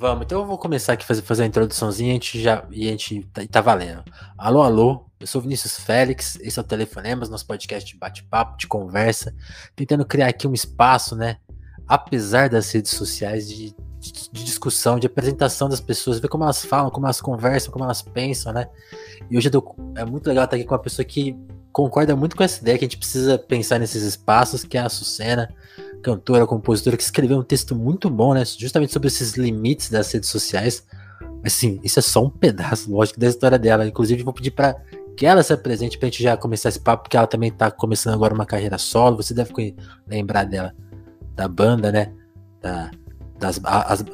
Vamos, então eu vou começar aqui fazer, fazer a introduçãozinha a gente já, e a gente tá, tá valendo. Alô, alô, eu sou Vinícius Félix, esse é o Telefonemas, nosso podcast de bate-papo, de conversa, tentando criar aqui um espaço, né? Apesar das redes sociais, de, de, de discussão, de apresentação das pessoas, ver como elas falam, como elas conversam, como elas pensam, né? E hoje tô, é muito legal estar aqui com uma pessoa que concorda muito com essa ideia que a gente precisa pensar nesses espaços, que é a Sucena cantora, compositora, que escreveu um texto muito bom, né? Justamente sobre esses limites das redes sociais. Mas sim, isso é só um pedaço, lógico, da história dela. Inclusive, vou pedir para que ela se apresente pra gente já começar esse papo, porque ela também tá começando agora uma carreira solo. Você deve lembrar dela, da banda, né? Da, das. As,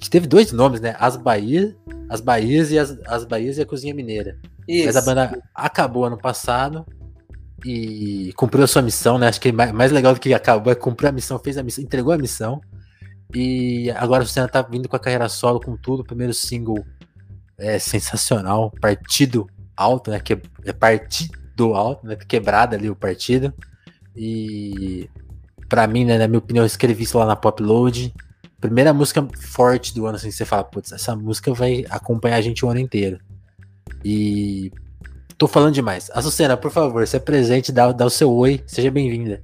que teve dois nomes, né? As Bahias, as Bahias e as, as Bahias e a Cozinha Mineira. Isso. Mas a banda acabou ano passado e cumpriu a sua missão, né? Acho que mais legal do que acabou é cumprir a missão, fez a missão, entregou a missão. E agora o Senna tá vindo com a carreira solo com tudo. O primeiro single é sensacional, Partido Alto, né? Que é partido alto, né? Quebrada ali o partido. E para mim, né, na minha opinião, eu escrevi isso lá na Popload. Primeira música forte do ano, assim, você fala, putz, essa música vai acompanhar a gente o ano inteiro. E Tô falando demais. Açucena, por favor, se apresente, dá, dá o seu oi, seja bem-vinda.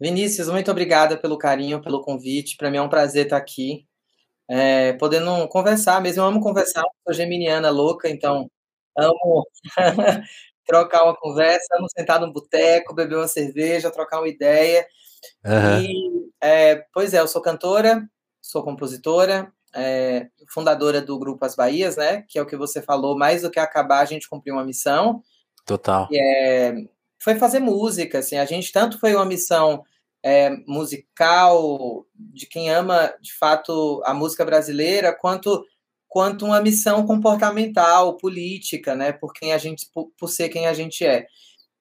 Vinícius, muito obrigada pelo carinho, pelo convite. Para mim é um prazer estar aqui, é, podendo conversar mesmo. Eu amo conversar, sou geminiana louca, então amo trocar uma conversa, amo sentar no boteco, beber uma cerveja, trocar uma ideia. Uhum. E, é, pois é, eu sou cantora, sou compositora, é, fundadora do grupo As Bahias, né? Que é o que você falou, mais do que acabar, a gente cumpriu uma missão. Total. É, foi fazer música, assim, a gente tanto foi uma missão é, musical de quem ama de fato a música brasileira, quanto quanto uma missão comportamental, política, né? Por quem a gente, por, por ser quem a gente é.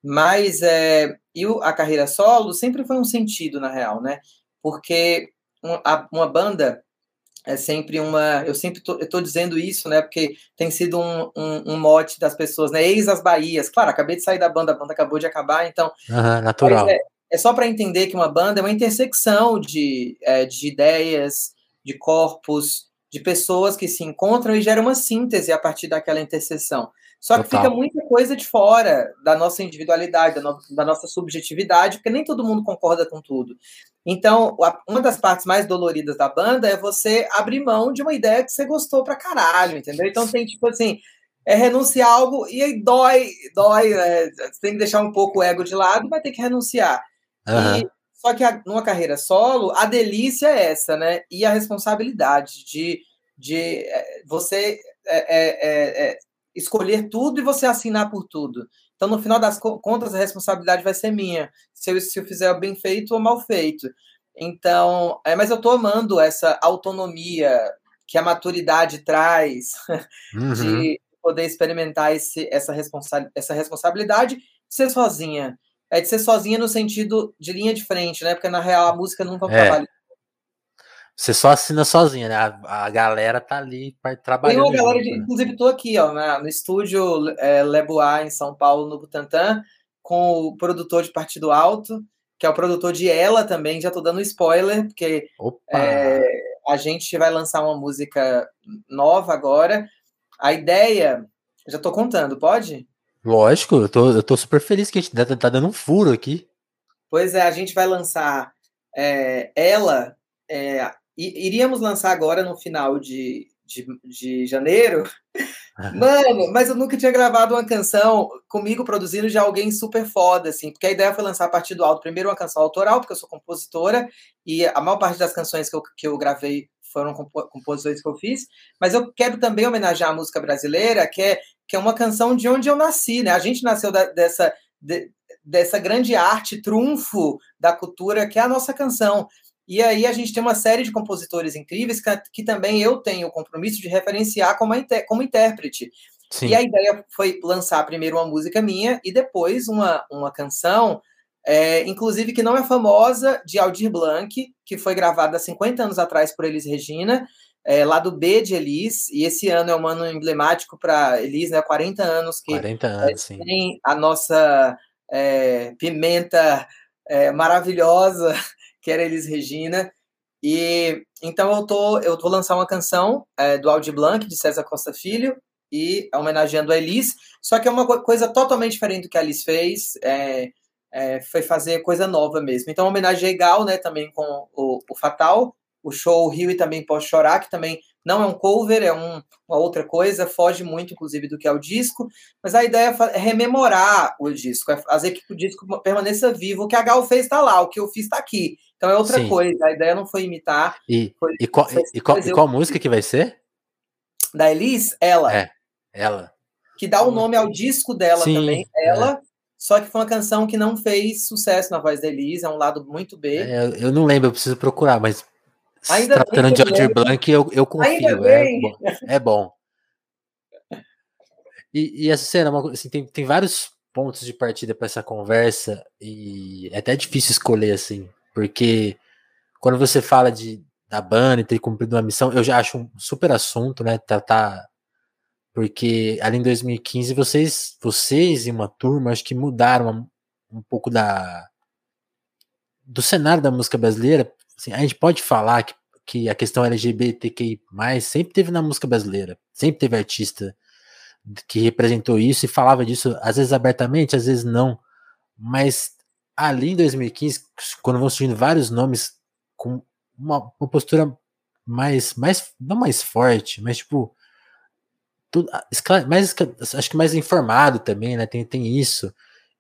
Mas é, e a carreira solo sempre foi um sentido na real, né? Porque uma, uma banda é sempre uma. Eu sempre estou dizendo isso, né? Porque tem sido um, um, um, mote das pessoas, né? Eis as Bahias. Claro, acabei de sair da banda, a banda acabou de acabar, então. Uhum, natural. É, é, só para entender que uma banda é uma intersecção de, é, de ideias, de corpos, de pessoas que se encontram e gera uma síntese a partir daquela interseção. Só que Total. fica muita coisa de fora da nossa individualidade, da, no, da, nossa subjetividade, porque nem todo mundo concorda com tudo. Então, uma das partes mais doloridas da banda é você abrir mão de uma ideia que você gostou pra caralho, entendeu? Então tem tipo assim, é renunciar algo e aí dói, dói, né? você tem que deixar um pouco o ego de lado, vai ter que renunciar. Uhum. E, só que a, numa carreira solo, a delícia é essa, né? E a responsabilidade de, de é, você é, é, é escolher tudo e você assinar por tudo. Então, no final das contas, a responsabilidade vai ser minha, se eu, se eu fizer bem feito ou mal feito. Então, é, mas eu estou amando essa autonomia que a maturidade traz, uhum. de poder experimentar esse, essa, responsa essa responsabilidade de ser sozinha. É de ser sozinha no sentido de linha de frente, né? Porque na real a música nunca é um é. trabalho você só assina sozinha, né? A, a galera tá ali trabalhando. Tem uma galera, junto, né? inclusive, tô aqui, ó, na, no estúdio é, Lebois, em São Paulo, no Butantã, com o produtor de Partido Alto, que é o produtor de Ela também, já tô dando spoiler, porque é, a gente vai lançar uma música nova agora. A ideia, já tô contando, pode? Lógico, eu tô, eu tô super feliz que a gente tá, tá dando um furo aqui. Pois é, a gente vai lançar é, Ela é, iríamos lançar agora no final de, de, de janeiro. Mano, mas eu nunca tinha gravado uma canção comigo produzindo de alguém super foda, assim, porque a ideia foi lançar a partir do alto, primeiro uma canção autoral, porque eu sou compositora, e a maior parte das canções que eu, que eu gravei foram composições que eu fiz, mas eu quero também homenagear a música brasileira, que é, que é uma canção de onde eu nasci, né? A gente nasceu da, dessa, de, dessa grande arte, trunfo da cultura, que é a nossa canção. E aí a gente tem uma série de compositores incríveis que, que também eu tenho o compromisso de referenciar como, como intérprete. Sim. E a ideia foi lançar primeiro uma música minha e depois uma, uma canção, é, inclusive que não é famosa, de Aldir Blanc, que foi gravada há 50 anos atrás por Elis Regina, é, lá do B de Elis, e esse ano é um ano emblemático para Elis, né? 40 anos que 40 anos, é, tem a nossa é, pimenta é, maravilhosa que era Elis Regina. E então eu tô, eu vou lançar uma canção é, do Audi Blanc, de César Costa Filho, e homenageando a Elis, só que é uma coisa totalmente diferente do que a Elis fez, é, é, foi fazer coisa nova mesmo. Então homenageei Gal, né, também com o, o Fatal, o show Rio e também Posso Chorar, que também não é um cover, é um, uma outra coisa, foge muito, inclusive, do que é o disco, mas a ideia é rememorar o disco, é fazer que o disco permaneça vivo. O que a Gal fez está lá, o que eu fiz está aqui. Então é outra Sim. coisa, a ideia não foi imitar. E, foi, e qual, e qual, e qual música que vai ser? Da Elis? Ela. É, ela. Que dá o nome ao disco dela Sim, também, ela. É. Só que foi uma canção que não fez sucesso na voz da Elis, é um lado muito B. É, eu não lembro, eu preciso procurar, mas Ainda tratando de Aldir Blanc, eu, eu confio. É bom. É bom. E, e essa cena, assim, tem, tem vários pontos de partida para essa conversa e é até difícil escolher, assim, porque quando você fala de da banda e ter cumprido uma missão, eu já acho um super assunto, né? Tá, tá, porque ali em 2015 vocês, vocês e uma turma, acho que mudaram um, um pouco da do cenário da música brasileira, Assim, a gente pode falar que, que a questão LGBTQI sempre teve na música brasileira, sempre teve artista que representou isso e falava disso, às vezes abertamente, às vezes não. Mas ali em 2015, quando vão surgindo vários nomes com uma, uma postura mais, mais, não mais forte, mas tipo, tudo, mais, acho que mais informado também, né? Tem, tem isso.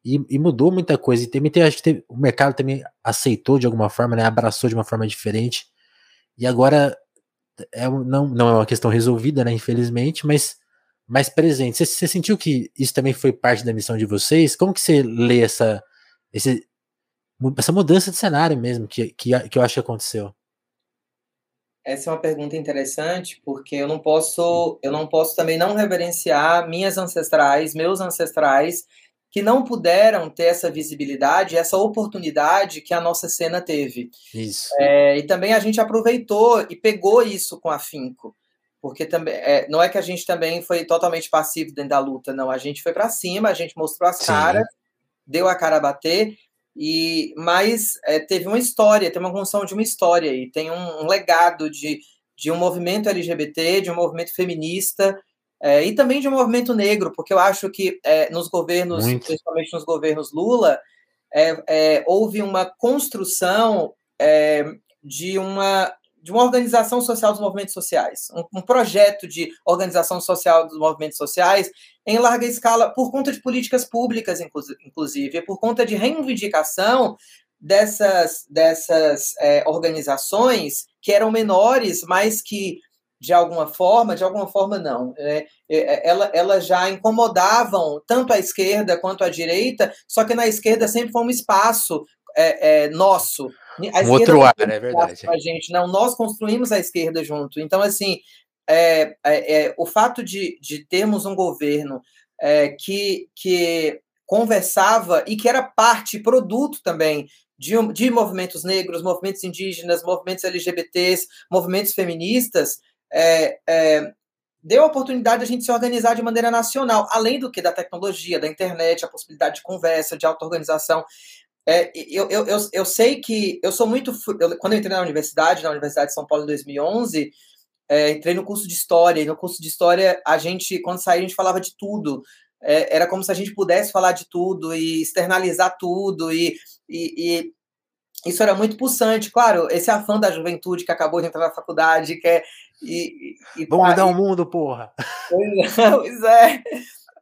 E, e, mudou muita coisa. E também tem, acho que teve, o mercado também aceitou de alguma forma, né? Abraçou de uma forma diferente. E agora é, não, não é uma questão resolvida, né? Infelizmente, mas mais presente. Você, sentiu que isso também foi parte da missão de vocês? Como que você lê essa, esse, essa mudança de cenário mesmo que, que, que eu acho que aconteceu? Essa é uma pergunta interessante, porque eu não posso, eu não posso também não reverenciar minhas ancestrais, meus ancestrais que não puderam ter essa visibilidade, essa oportunidade que a nossa cena teve. Isso. É, e também a gente aproveitou e pegou isso com afinco. Porque também é, não é que a gente também foi totalmente passivo dentro da luta, não. A gente foi para cima, a gente mostrou as caras, deu a cara a bater, e mas é, teve uma história, tem uma construção de uma história e tem um, um legado de, de um movimento LGBT, de um movimento feminista, é, e também de um movimento negro, porque eu acho que é, nos governos, Muito. principalmente nos governos Lula, é, é houve uma construção é, de uma de uma organização social dos movimentos sociais, um, um, projeto de organização social dos movimentos sociais em larga escala por conta de políticas públicas, inclusive, por conta de reivindicação dessas, dessas é, organizações que eram menores, mas que de alguma forma, de alguma forma não. É, é, ela, elas já incomodavam tanto a esquerda quanto a direita, só que na esquerda sempre foi um espaço é, é nosso. A um outro ar, é verdade. A gente, não, nós construímos a esquerda junto. Então, assim, é, é, é, o fato de, de termos um governo que, que conversava e que era parte, produto também de, de movimentos negros, movimentos indígenas, movimentos LGBTs, movimentos feministas, é, é, deu a oportunidade de a gente se organizar de maneira nacional, além do que da tecnologia, da internet, a possibilidade de conversa, de auto-organização. É, eu, eu, eu, eu, sei que eu sou muito. Eu, quando eu entrei na universidade, na Universidade de São Paulo em 2011, é, entrei no curso de História, e no curso de História, a gente, quando saía, a gente falava de tudo. É, era como se a gente pudesse falar de tudo e externalizar tudo, e, e, e isso era muito pulsante. Claro, esse afã da juventude que acabou de entrar na faculdade, quer e, e Vamos tá mudar o mundo, porra! Pois é.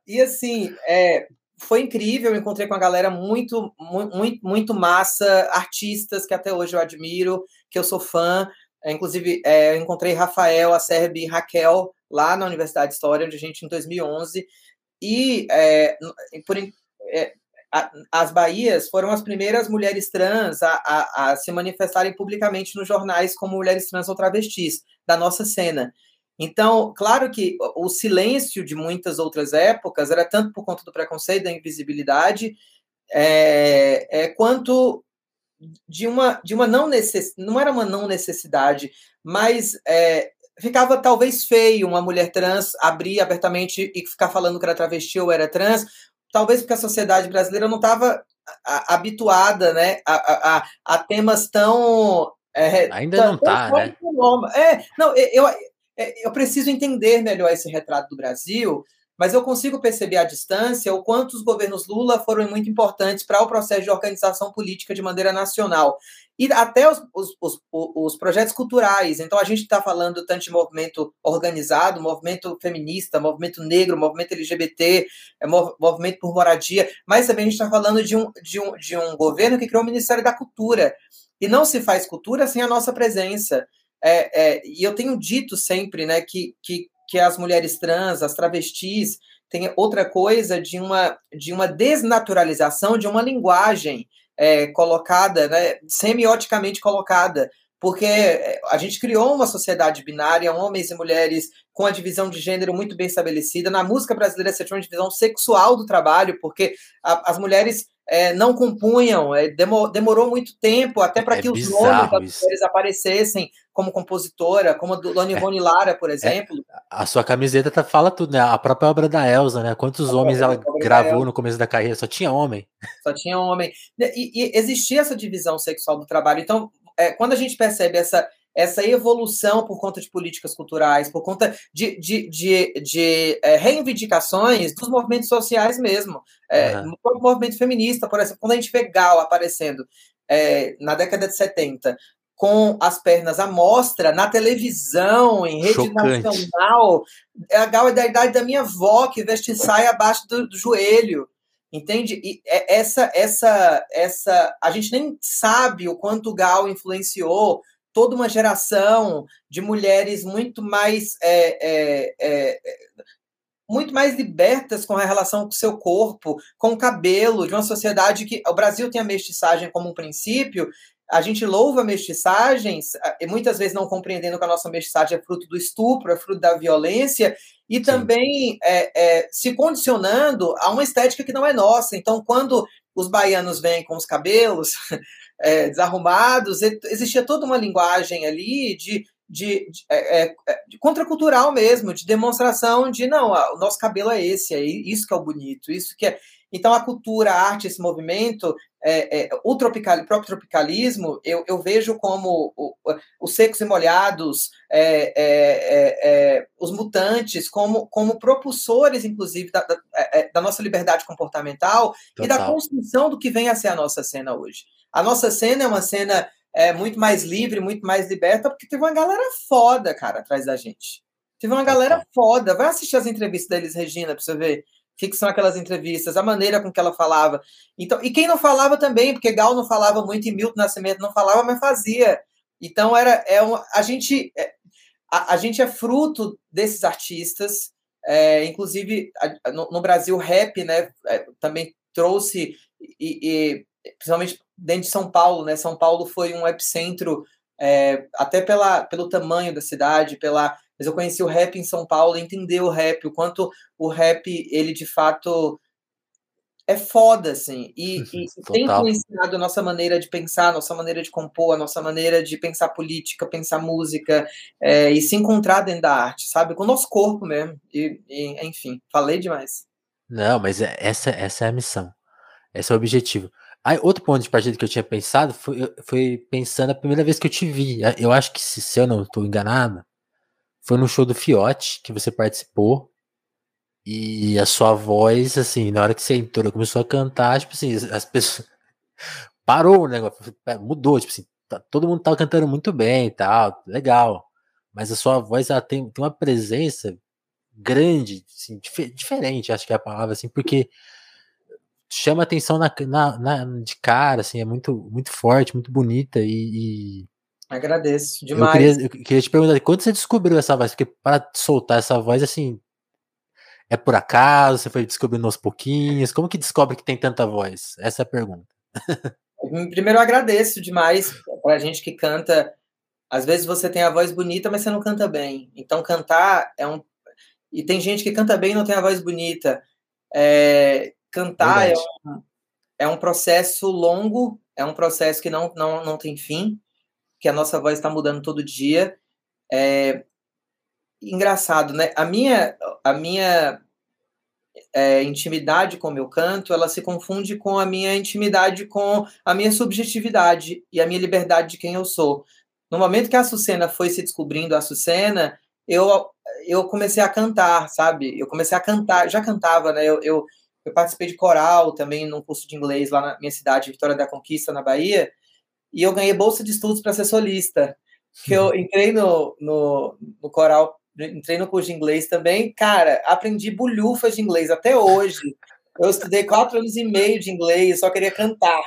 E assim, é, foi incrível, eu encontrei com uma galera muito, muito, muito massa, artistas que até hoje eu admiro, que eu sou fã. É, inclusive, é, eu encontrei Rafael, a Serbi e Raquel lá na Universidade de História, onde a gente, em 2011. E, é, por, é, as Bahias foram as primeiras mulheres trans a, a, a, se manifestarem publicamente nos jornais como mulheres trans ou travestis da nossa cena. Então, claro que o silêncio de muitas outras épocas era tanto por conta do preconceito, da invisibilidade, é, é, quanto de uma, de uma não necessidade, não era uma não necessidade, mas é, ficava talvez feio uma mulher trans abrir abertamente e ficar falando que era travesti ou era trans, talvez porque a sociedade brasileira não estava habituada né, a, a, a, temas tão. É, Ainda tão, não está, né? É, não, eu, eu preciso entender melhor esse retrato do Brasil mas eu consigo perceber à distância o quanto os governos Lula foram muito importantes para o processo de organização política de maneira nacional. E até os, os, os, os projetos culturais. Então, a gente está falando tanto de movimento organizado, movimento feminista, movimento negro, movimento LGBT, é, movimento por moradia, mas também a gente está falando de um, de, um, de um governo que criou o Ministério da Cultura. E não se faz cultura sem a nossa presença. É, é, e eu tenho dito sempre né, que, que que as mulheres trans, as travestis, tem outra coisa de uma, de uma desnaturalização de uma linguagem é, colocada, né, semioticamente colocada, porque é, a gente criou uma sociedade binária, homens e mulheres com a divisão de gênero muito bem estabelecida. Na música brasileira você tinha uma divisão sexual do trabalho, porque a, as mulheres é, não compunham, é, demor, demorou muito tempo até para é que os nomes das mulheres aparecessem como compositora, como a do Loni é, Rony Lara, por é, exemplo. a sua camiseta tá, fala tudo, né? A própria obra da Elsa, né? Quantos homens ela gravou no começo da carreira? Só tinha homem. Só tinha homem. E, e existia essa divisão sexual do trabalho. Então, é, quando a gente percebe essa essa evolução por conta de políticas culturais, por conta de, de, de, de é, reivindicações dos movimentos sociais mesmo. É, uhum. O movimento feminista, por exemplo, quando a gente vê Gal aparecendo é, na década de 70, com as pernas à mostra, na televisão, em rede Chocante. nacional, a Gal é da idade da minha avó, que veste saia abaixo do, do joelho. Entende? E é, essa, essa, essa, a gente nem sabe o quanto o Gal influenciou toda uma geração de mulheres muito mais é, é, é, muito mais libertas com a relação com o seu corpo, com o cabelo, de uma sociedade que o Brasil tem a mestiçagem como um princípio. A gente louva mestiçagens, e muitas vezes não compreendendo que a nossa mestiçagem é fruto do estupro, é fruto da violência, e também é, é, se condicionando a uma estética que não é nossa. Então, quando os baianos vêm com os cabelos é, desarrumados, existia toda uma linguagem ali de, de, de, é, é, é, de, contracultural mesmo, de demonstração de não, o nosso cabelo é esse, é isso que é o bonito, isso que é. Então a cultura, a arte, esse movimento, é, é, o, tropical, o próprio tropicalismo, eu, eu vejo como os secos e molhados, os mutantes, como, como propulsores, inclusive, da, da, da nossa liberdade comportamental Total. e da construção do que vem a ser a nossa cena hoje. A nossa cena é uma cena é, muito mais livre, muito mais liberta, porque teve uma galera foda, cara, atrás da gente. Teve uma galera foda. Vai assistir as entrevistas deles, Regina, pra você ver que, que, são aquelas entrevistas, a maneira com que ela falava. Então, e quem não falava também, porque Gal não falava muito e Milton Nascimento não falava, mas fazia. Então era é uma, a gente é, a, a, gente é fruto desses artistas. É, inclusive a, no, no, Brasil, rap, né, é, também trouxe e, e principalmente dentro de São Paulo, né? São Paulo foi um epicentro, é, até pela, pelo tamanho da cidade, pela. Mas eu conheci o rap em São Paulo, entendi o rap, o quanto o rap, ele de fato é foda, assim, e, e tem influenciado a nossa maneira de pensar, a nossa maneira de compor, a nossa maneira de pensar política, pensar música, é, e se encontrar dentro da arte, sabe? Com o nosso corpo mesmo. E, e enfim, falei demais. Não, mas é, essa, essa é a missão. Esse é o objetivo. Aí, outro ponto de partida que eu tinha pensado foi, foi pensando a primeira vez que eu te vi. Eu acho que, se, se eu não estou enganado, foi no show do Fiote que você participou. E a sua voz, assim, na hora que você entrou, começou a cantar, tipo assim, as pessoas. Parou o negócio, mudou, tipo assim, tá, todo mundo tava cantando muito bem e tal, legal. Mas a sua voz, ela tem, tem uma presença grande, assim, dif diferente, acho que é a palavra, assim, porque chama atenção na, na, na, de cara, assim, é muito, muito forte, muito bonita e. e... Agradeço demais. Eu queria, eu queria, te perguntar, quando você descobriu essa voz? Porque para soltar essa voz, assim, é por acaso? Você foi descobrindo aos pouquinhos? Como que descobre que tem tanta voz? Essa é a pergunta. Primeiro, eu agradeço demais para gente que canta. Às vezes você tem a voz bonita, mas você não canta bem. Então, cantar é um. E tem gente que canta bem e não tem a voz bonita. É, Cantar é um, é um processo longo, é um processo que não, não, não tem fim, que a nossa voz está mudando todo dia. É engraçado, né? A minha, a minha, é, intimidade com o meu canto, ela se confunde com a minha intimidade com a minha subjetividade e a minha liberdade de quem eu sou. No momento que a Açucena foi se descobrindo a Açucena, eu, eu comecei a cantar, sabe? Eu comecei a cantar, já cantava, né? Eu, eu, eu participei de coral também num curso de inglês lá na minha cidade, Vitória da Conquista, na Bahia, e eu ganhei bolsa de estudos para ser solista. Que eu entrei no, no, no coral entrei no curso de inglês também, cara, aprendi bulhufas de inglês até hoje. Eu estudei quatro anos e meio de inglês, só queria cantar.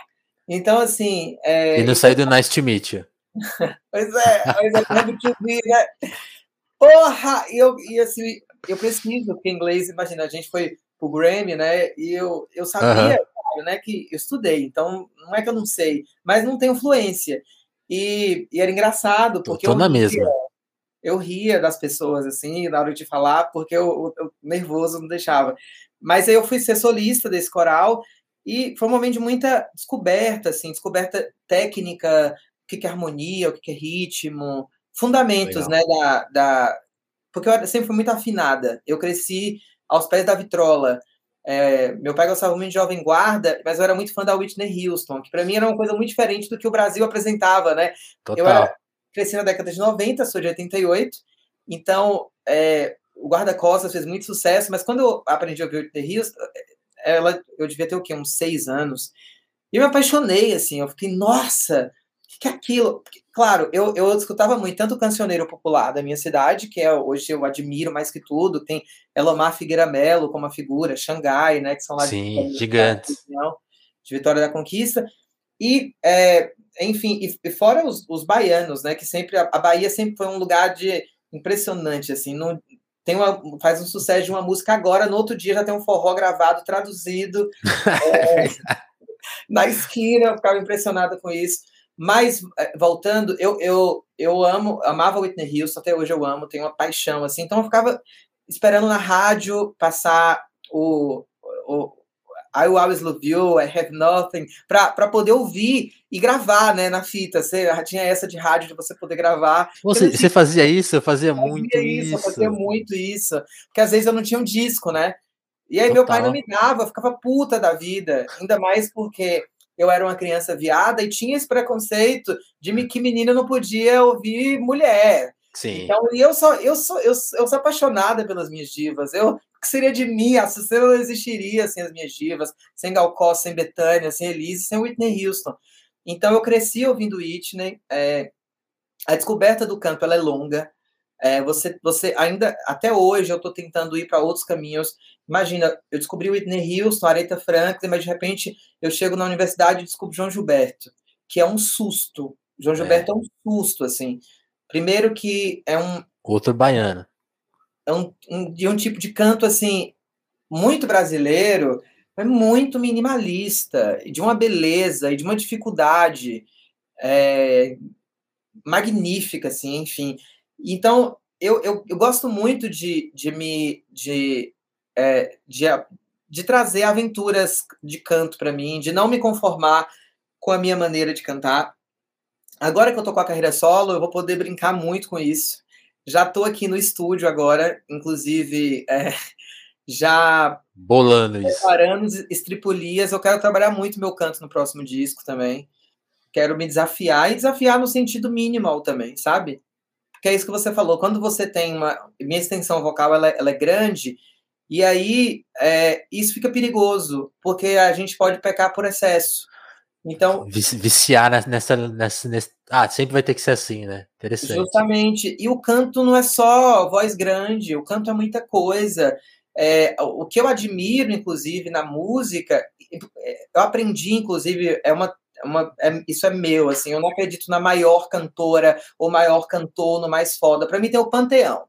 Então, assim. É... E não saiu do Nice to Meet You. pois é, mas eu lembro que né? Porra! E eu, e assim, eu preciso, porque inglês, imagina, a gente foi pro Grammy, né? E eu, eu sabia, né, que eu estudei, então não é que eu não sei, mas não tenho fluência. E, e era engraçado, porque. Tô, tô na mesma eu ria das pessoas, assim, na hora de falar, porque eu, eu, nervoso não deixava. Mas aí eu fui ser solista desse coral e foi um momento de muita descoberta, assim, descoberta técnica, o que é harmonia, o que é ritmo, fundamentos, Legal. né, da, da... Porque eu sempre fui muito afinada. Eu cresci aos pés da vitrola. É, meu pai gostava muito de Jovem Guarda, mas eu era muito fã da Whitney Houston, que para mim era uma coisa muito diferente do que o Brasil apresentava, né? Total. Eu era, cresci na década de 90, sou de 88, então é, o Guarda-Costas fez muito sucesso, mas quando eu aprendi a ouvir Whitney Houston, ela, eu devia ter o quê? Uns seis anos. E eu me apaixonei, assim, eu fiquei, nossa, o que, é aquilo? Porque, claro, eu, eu escutava muito, tanto o cancioneiro popular da minha cidade, que é hoje eu admiro mais que tudo, tem Elomar Figueira Melo como uma figura, Xangai, né, que são lá Sim, de, gigantes. De Vitória da Conquista, e é, enfim, e, e fora os, os, baianos, né? Que sempre a, a, Bahia sempre foi um lugar de impressionante, assim, não, tem uma, faz um sucesso de uma música agora, no outro dia já tem um forró gravado, traduzido é, na esquina, eu ficava impressionada com isso. Mas, é, voltando, eu, eu, eu amo, amava Whitney Houston, até hoje eu amo, tenho uma paixão, assim, então eu ficava esperando na rádio passar o, o, I Always Love You, I Have Nothing, para poder ouvir e gravar, né, na fita. Você tinha essa de rádio de você poder gravar. Você, você fazia isso? Eu fazia, muito isso, isso. Eu fazia muito isso. Porque às vezes eu não tinha um disco, né? E aí Total. meu pai não me dava, eu ficava puta da vida. Ainda mais porque eu era uma criança viada e tinha esse preconceito de que menina não podia ouvir mulher. Sim. Então, e eu sou, eu sou, eu, eu sou apaixonada pelas minhas divas. Eu, o que seria de mim? A Cicela não existiria sem as minhas divas, sem Gal Costa, sem Betânia, sem Elise, sem Whitney Houston. Então, eu cresci ouvindo Whitney. É, a descoberta do canto ela é longa. É, você, você ainda, até hoje, eu estou tentando ir para outros caminhos. Imagina, eu descobri Whitney Houston, Aretha Franklin, mas de repente eu chego na universidade e descubro João Gilberto, que é um susto. João é. Gilberto é, é um susto, assim. Primeiro que é um. Outro baiano. É um, um, de um tipo de canto, assim, muito brasileiro, é muito minimalista, de uma beleza e de uma dificuldade é, magnífica, assim, enfim. Então, eu, eu, eu gosto muito de, de me. De, é, de, de trazer aventuras de canto para mim, de não me conformar com a minha maneira de cantar. Agora que eu tô com a carreira solo, eu vou poder brincar muito com isso. Já tô aqui no estúdio agora, inclusive é, já bolando isso. Preparando estripulias. Eu quero trabalhar muito meu canto no próximo disco também. Quero me desafiar e desafiar no sentido minimal também, sabe? Que é isso que você falou. Quando você tem uma. Minha extensão vocal ela, ela é grande, e aí é, isso fica perigoso, porque a gente pode pecar por excesso. Então. Viciar nessa, nessa, nessa. Ah, sempre vai ter que ser assim, né? Interessante. Justamente. E o canto não é só voz grande, o canto é muita coisa. É, o que eu admiro, inclusive, na música, eu aprendi, inclusive, é uma. Uma, é, isso é meu, assim, eu não acredito na maior cantora ou maior cantor, no mais foda. Para mim tem o Panteão.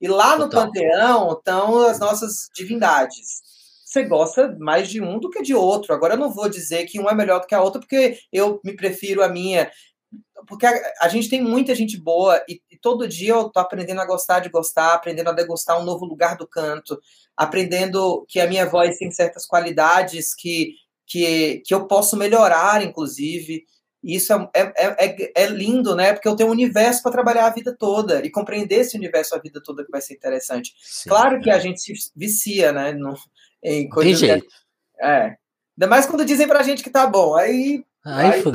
E lá no Total. Panteão estão as nossas divindades você gosta mais de um do que de outro. Agora eu não vou dizer que um é melhor do que a outra, porque eu me prefiro a minha. Porque a, a gente tem muita gente boa e, e, todo dia eu tô aprendendo a gostar de gostar, aprendendo a degustar um novo lugar do canto, aprendendo que a minha voz tem certas qualidades que, que, que eu posso melhorar, inclusive. Isso é, é, é, é lindo, né? Porque eu tenho um universo para trabalhar a vida toda e compreender esse universo a vida toda que vai ser interessante. Sim, claro que a gente se vicia, né? No, em coisas Tem jeito. Que, é. Ainda mais quando dizem pra gente que tá bom. Aí. Aí, aí... uh,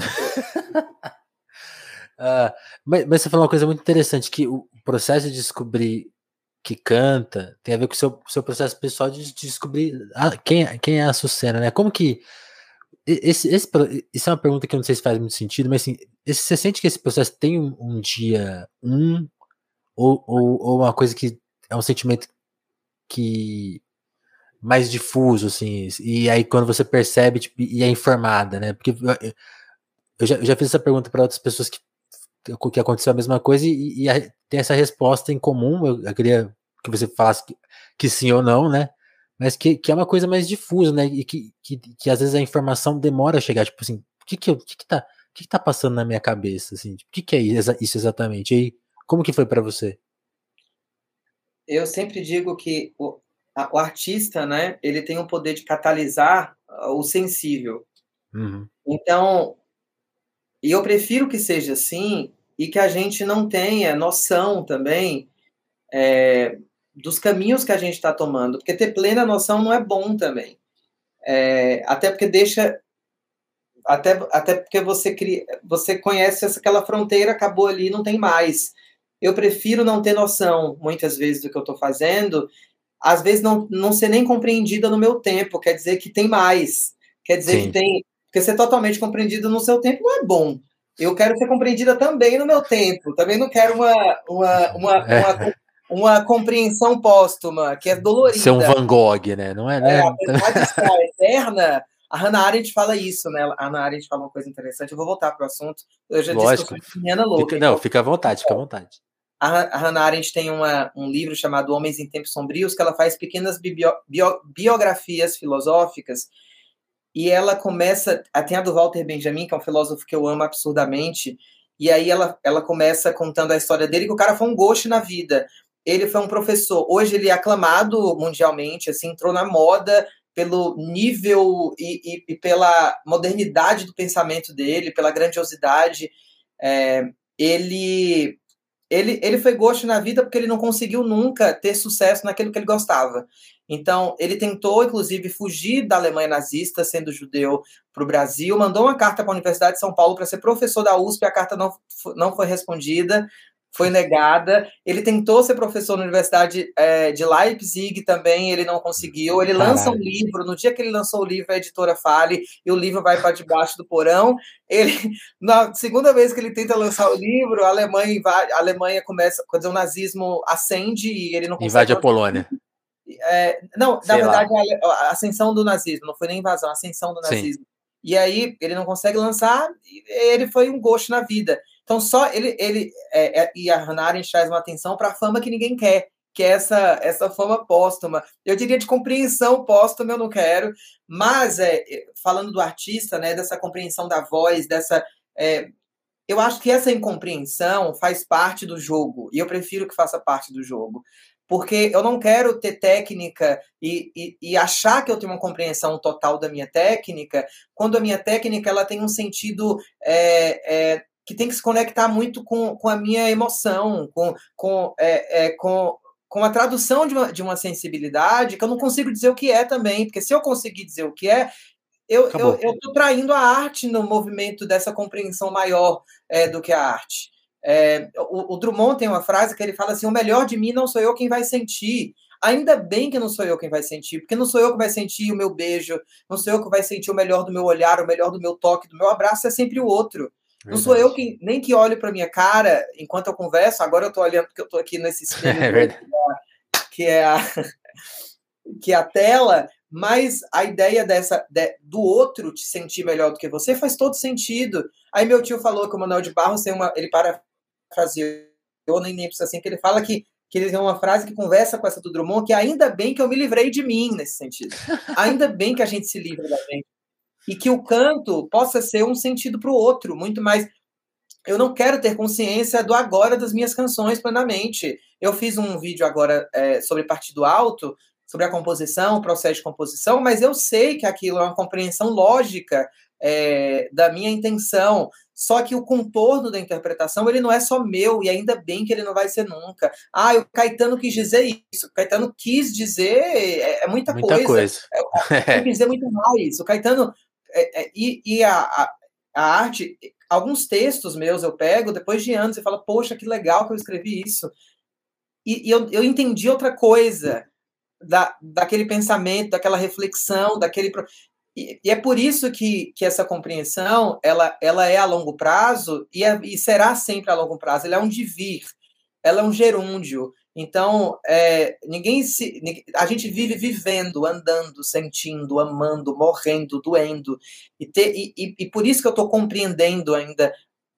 mas, mas, você falou uma coisa muito interessante: que o processo de descobrir que canta tem a ver com o seu, seu processo pessoal de, de descobrir a, quem, quem é a Sucena, né? Como que. Esse, esse, isso é uma pergunta que eu não sei se faz muito sentido, mas assim, esse, você sente que esse processo tem um, um dia um, ou, ou, ou uma coisa que é um sentimento que mais difuso, assim, e aí quando você percebe tipo, e é informada, né? Porque eu já, eu já fiz essa pergunta para outras pessoas que, que aconteceu a mesma coisa e, e a, tem essa resposta em comum. Eu, eu queria que você falasse que, que, sim ou não, né? Mas que, que é uma coisa mais difusa, né? E que, que, que às vezes a informação demora a chegar, tipo assim, o que que, eu, que, que tá. Que, que tá passando na minha cabeça? Assim? O que, que é isso exatamente? E aí, como que foi para você? Eu sempre digo que o, o artista, né, ele tem o poder de catalisar ah, o sensível. Uhum. Então, eu prefiro que seja assim e que a gente não tenha noção também é, dos caminhos que a gente está tomando, porque ter plena noção não é bom também. É, até porque deixa. Até, até porque você, cria, você conhece aquela fronteira, acabou ali, não tem mais. Eu prefiro não ter noção, muitas vezes, do que eu estou fazendo às vezes não, não ser nem compreendida no meu tempo, quer dizer que tem mais, quer dizer Sim. que tem. Porque ser totalmente compreendido no seu tempo não é bom. Eu quero ser compreendida também no meu tempo, também não quero uma, uma, uma, é. uma, uma compreensão póstuma, que é dolorida. Ser um Van Gogh, né? Não é, né? É, apesar de estar eterna, a Hannah Arendt fala isso, né? A Hannah Arendt fala uma coisa interessante. Eu vou voltar para o assunto. Eu já Lógico. disse que eu sou louca. Fica, não, então... fica à vontade, fica à vontade. A Hannah Arendt tem uma, um livro chamado Homens em Tempos Sombrios, que ela faz pequenas bio, bio, biografias filosóficas, e ela começa, tem a do Walter Benjamin, que é um filósofo que eu amo absurdamente, e aí ela, ela começa contando a história dele, que o cara foi um ghost na vida. Ele foi um professor, hoje ele é aclamado mundialmente, assim, entrou na moda pelo nível e, e, e pela modernidade do pensamento dele, pela grandiosidade. É, ele ele, ele foi gosto na vida porque ele não conseguiu nunca ter sucesso naquilo que ele gostava. Então, ele tentou, inclusive, fugir da Alemanha nazista, sendo judeu, para o Brasil, mandou uma carta para a Universidade de São Paulo para ser professor da USP, a carta não, não foi respondida, foi negada. Ele tentou ser professor na Universidade é, de Leipzig também, ele não conseguiu. Ele Caralho. lança um livro, no dia que ele lançou o livro, a editora fale, e o livro vai para debaixo do porão. Ele, na segunda vez que ele tenta lançar o livro, a Alemanha, invade, a Alemanha começa, quer dizer, o nazismo acende e ele não consegue. Invade a Polônia. É, não, Sei na verdade, lá. a ascensão do nazismo, não foi nem invasão, a ascensão do nazismo. Sim. E aí ele não consegue lançar, ele foi um gosto na vida. Então, só ele, ele é, é, e a Hannah Arendt traz uma atenção para a fama que ninguém quer, que é essa, essa fama póstuma. Eu diria de compreensão póstuma, eu não quero, mas é, é, falando do artista, né, dessa compreensão da voz, dessa. É, eu acho que essa incompreensão faz parte do jogo, e eu prefiro que faça parte do jogo. Porque eu não quero ter técnica e, e, e achar que eu tenho uma compreensão total da minha técnica, quando a minha técnica ela tem um sentido é, é, que tem que se conectar muito com, com a minha emoção, com, com, é, é, com, com a tradução de uma, de uma sensibilidade que eu não consigo dizer o que é também, porque se eu conseguir dizer o que é, eu estou traindo a arte no movimento dessa compreensão maior é, do que a arte. É, o, o, Drummond tem uma frase que ele fala assim: o melhor de mim não sou eu quem vai sentir. Ainda bem que não sou eu quem vai sentir, porque não sou eu que vai sentir o meu beijo, não sou eu que vai sentir o melhor do meu olhar, o melhor do meu toque, do meu abraço, é sempre o outro. Não sou eu que nem que olho para minha cara enquanto eu converso. Agora eu estou olhando porque eu estou aqui nesse espelho é que é a que é a tela, mas a ideia dessa de, do outro te sentir melhor do que você faz todo sentido. Aí meu tio falou que o Manuel de Barros tem uma, ele parafraseou, nem lembro assim, que ele fala que que ele tem uma frase que conversa com essa do Drummond, que ainda bem que eu me livrei de mim nesse sentido. Ainda bem que a gente se livra da gente e que o canto possa ser um sentido para o outro, muito mais. Eu não quero ter consciência do agora das minhas canções plenamente. Eu fiz um vídeo agora é, sobre partido alto, sobre a composição, o processo de composição, mas eu sei que aquilo é uma compreensão lógica é, da minha intenção. Só que o contorno da interpretação ele não é só meu, e ainda bem que ele não vai ser nunca. Ah, o Caetano quis dizer isso. O Caetano quis dizer é, é muita, muita, coisa. coisa. É, quis dizer muito mais. O Caetano. É, é, e, e a, a, a, arte, alguns textos meus eu pego depois de anos e falo, poxa, que legal que eu escrevi isso. E, e eu, eu entendi outra coisa da, daquele pensamento, daquela reflexão, daquele. E, e, é por isso que, que essa compreensão ela, ela é a longo prazo e, é, e será sempre a longo prazo. Ela é um devir, ela é um gerúndio. Então, é, ninguém se. A gente vive vivendo, andando, sentindo, amando, morrendo, doendo. E, ter, e, e, e por isso que eu estou compreendendo ainda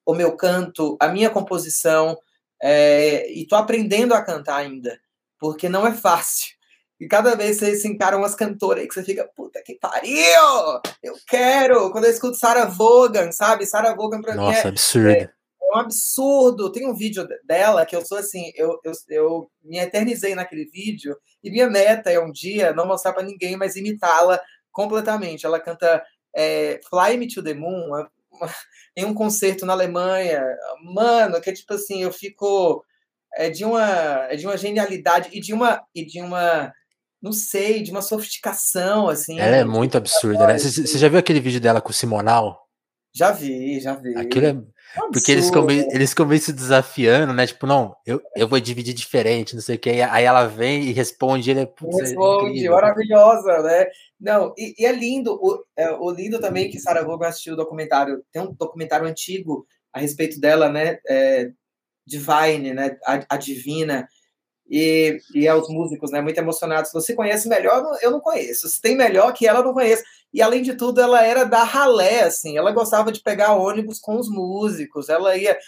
o meu canto, a minha composição, é, e estou aprendendo a cantar ainda, porque não é fácil. E cada vez você se encara umas cantoras aí que você fica, puta que pariu! Eu quero! Quando eu escuto Sarah Vaughan, sabe? Sarah Vaughan pra Nossa, mim é, absurdo. É, é, um absurdo. Tem um vídeo dela que eu sou assim, eu, eu, eu me eternizei naquele vídeo e minha meta é um dia não mostrar para ninguém, mas imitá-la completamente. Ela canta é, Fly Me to the Moon uma, uma, em um concerto na Alemanha. Mano, que é tipo assim, eu fico é de uma é de uma genialidade e de uma e de uma não sei, de uma sofisticação, assim. Ela é muito absurda, né? Você já viu aquele vídeo dela com o Simonal? Já vi, já vi. Aquilo é. é porque eles ficam, meio, eles ficam meio se desafiando, né? Tipo, não, eu, eu vou dividir diferente, não sei o que. Aí ela vem e responde, ele é. Putz, é responde, é maravilhosa, né? Não, e, e, é lindo, o, é, o lindo também que Sarah Vaughan assistiu o documentário. Tem um documentário antigo a respeito dela, né? É, Divine, né? A, a Divina e, e aos é músicos, né, muito emocionados. Você conhece melhor? Eu não conheço. Se tem melhor que ela, eu não conheço. E além de tudo, ela era da ralé, assim. Ela gostava de pegar ônibus com os músicos. Ela ia,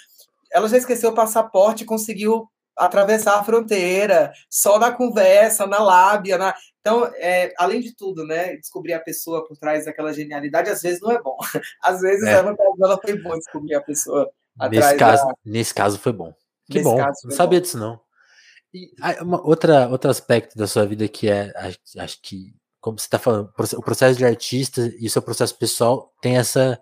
ela já esqueceu o passaporte, conseguiu atravessar a fronteira, só na conversa, na lábia, na... Então, é, além de tudo, né, descobrir a pessoa por trás daquela genialidade, às vezes não é bom. Às vezes é. ela, ela foi bom descobrir a pessoa atrás nesse caso, da... Nesse caso foi bom. Que nesse bom, não sabia bom. disso não. E uma, outra, outro aspecto da sua vida que é, acho, acho que, como você está falando, o processo de artista e o seu processo pessoal tem essa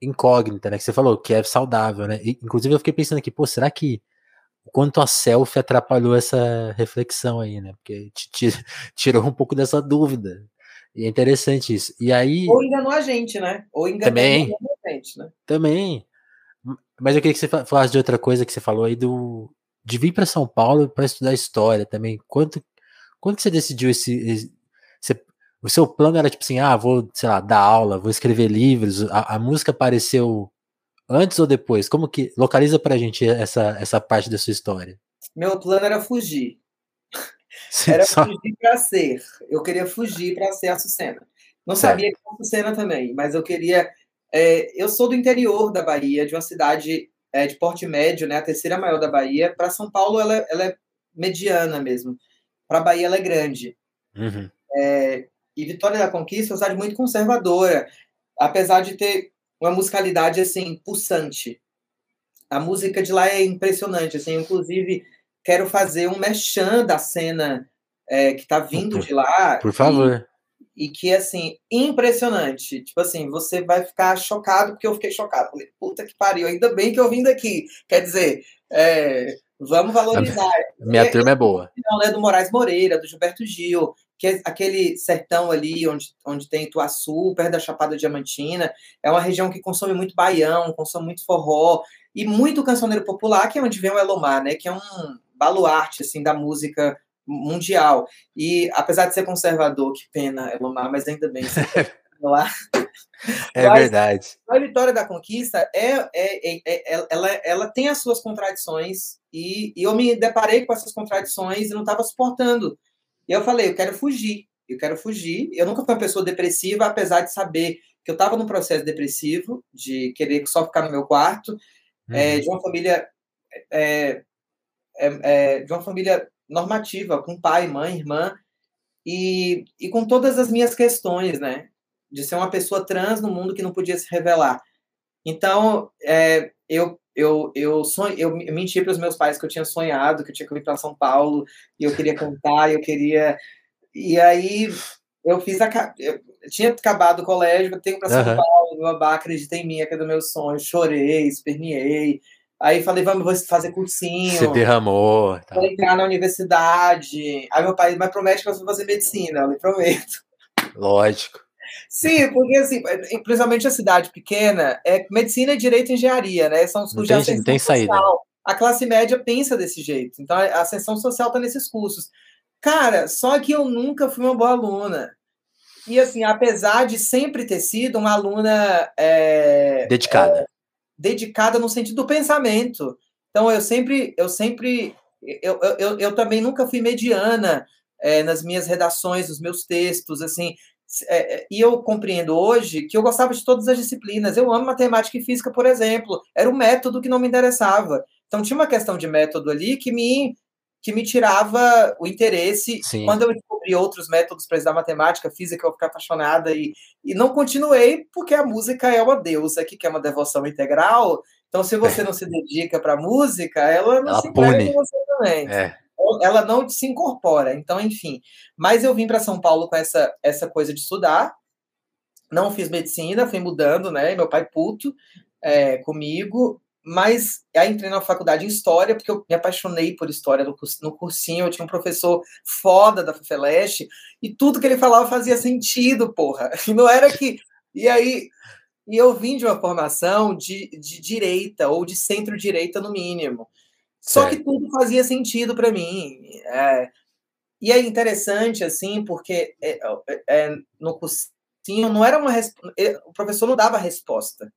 incógnita, né? Que você falou, que é saudável, né? E, inclusive eu fiquei pensando aqui, pô, será que o quanto a selfie atrapalhou essa reflexão aí, né? Porque te, te, tirou um pouco dessa dúvida. E é interessante isso. E aí. Ou enganou a gente, né? Ou enganou também, a gente, né? Também. Mas eu queria que você falasse de outra coisa que você falou aí do, de vir para São Paulo para estudar história também. Quanto, quando você decidiu esse, esse, o seu plano era tipo assim, ah, vou, sei lá, dar aula, vou escrever livros. A, a música apareceu antes ou depois? Como que localiza pra gente essa, essa parte da sua história? Meu plano era fugir. Sim, era só... fugir para ser. Eu queria fugir para ser a Sucena. Não certo. sabia que era a Sucena também, mas eu queria. É, eu sou do interior da Bahia, de uma cidade é, de porte médio, né, a terceira maior da Bahia. Para São Paulo, ela, ela, é mediana mesmo. Para Bahia, ela é grande. Uhum. É, e Vitória da Conquista é uma cidade muito conservadora, apesar de ter uma musicalidade assim pulsante. A música de lá é impressionante, assim, inclusive quero fazer um merchan da cena é, que está vindo por, de lá. Por favor e que, assim, impressionante. Tipo assim, você vai ficar chocado, porque eu fiquei chocado. Falei, puta que pariu, ainda bem que eu vim daqui. Quer dizer, é, vamos valorizar. Minha é, turma é boa. Não, é do Moraes Moreira, do Gilberto Gil, que é aquele sertão ali onde, onde tem Ituaçu, perto da Chapada Diamantina. É uma região que consome muito baião, consome muito forró, e muito cancioneiro popular, que é onde vem o Elomar, né? Que é um baluarte, assim, da música mundial. E apesar de ser conservador, que pena, Elomar, mas ainda bem. lá. É mas, verdade. A vitória da conquista é, é, é, é, ela, ela tem as suas contradições e, e eu me deparei com essas contradições e não estava suportando. E eu falei, eu quero fugir, eu quero fugir. Eu nunca fui uma pessoa depressiva, apesar de saber que eu estava num processo depressivo, de querer só ficar no meu quarto, uhum. é, de uma família é, é, é, de uma família normativa, com pai, mãe, irmã, e, e com todas as minhas questões, né? De ser uma pessoa trans no mundo que não podia se revelar. Então, é, eu, eu, eu, sonho, eu menti para os meus pais que eu tinha sonhado, que eu tinha que vir para São Paulo, e eu queria cantar, eu queria. E aí, eu fiz a. Eu tinha acabado o colégio, eu tenho para São uhum. Paulo, meu abá, acredita em mim, é que é do meu sonho. Chorei, esperniei. Aí falei, vamos vou fazer cursinho. Se derramou. Tá. Vou entrar na universidade. Aí meu pai, mas promete que você vai fazer medicina. Eu falei, prometo. Lógico. Sim, porque assim, principalmente a cidade pequena, é medicina, direito e engenharia, né? São os cursos não tem, de tem saída. A classe média pensa desse jeito. Então a ascensão social está nesses cursos. Cara, só que eu nunca fui uma boa aluna. E assim, apesar de sempre ter sido uma aluna é, dedicada. É, dedicada no sentido do pensamento. Então eu sempre, eu sempre, eu, eu, eu também nunca fui mediana é, nas minhas redações, nos meus textos, assim. É, é, e eu compreendo hoje que eu gostava de todas as disciplinas. Eu amo matemática e física, por exemplo. Era o método que não me interessava. Então tinha uma questão de método ali que me que me tirava o interesse. Sim. Quando eu descobri outros métodos para estudar matemática, física, eu fiquei apaixonada e, e não continuei, porque a música é uma deusa que quer uma devoção integral. Então, se você não se dedica para a música, ela não ela se entrega com você também. É. Ela não se incorpora. Então, enfim. Mas eu vim para São Paulo com essa, essa coisa de estudar. Não fiz medicina, fui mudando, né? Meu pai puto é, comigo mas aí entrei na faculdade em História, porque eu me apaixonei por História no, cursinho, eu tinha um professor foda da FEFELESH, e tudo que ele falava fazia sentido, porra. E não era que... E aí... E eu vim de uma formação de, de direita, ou de centro-direita, no mínimo. Só que tudo fazia sentido para mim. É, e é interessante, assim, porque é, é, é no cursinho não era uma... O professor não dava resposta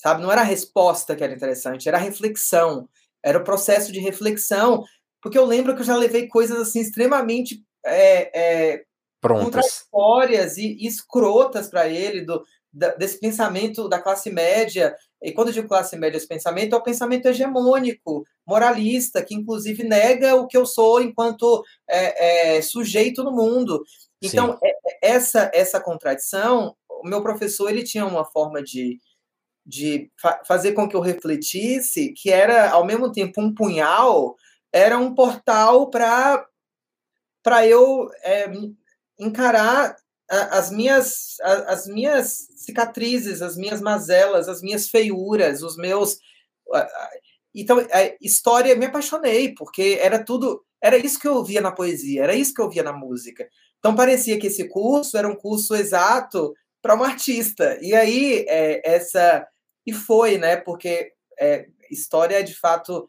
sabe? Não era a resposta que era interessante, era a reflexão, era o processo de reflexão, porque eu lembro que eu já levei coisas assim extremamente é, é, contraditórias e, e escrotas para ele, do, da, desse pensamento da classe média. E quando eu digo classe média, esse pensamento é o pensamento hegemônico, moralista, que inclusive nega o que eu sou enquanto é, é sujeito no mundo. Então, é, é, essa, essa contradição, o meu professor ele tinha uma forma de, de fa fazer com que eu refletisse que era, ao mesmo tempo, um punhal, era um portal para eu é, encarar as minhas, as minhas cicatrizes, as minhas mazelas, as minhas feiuras, os meus. Então, a história, me apaixonei, porque era tudo. Era isso que eu via na poesia, era isso que eu via na música. Então, parecia que esse curso era um curso exato para um artista. E aí, é, essa. E foi, né? Porque é, história é de fato,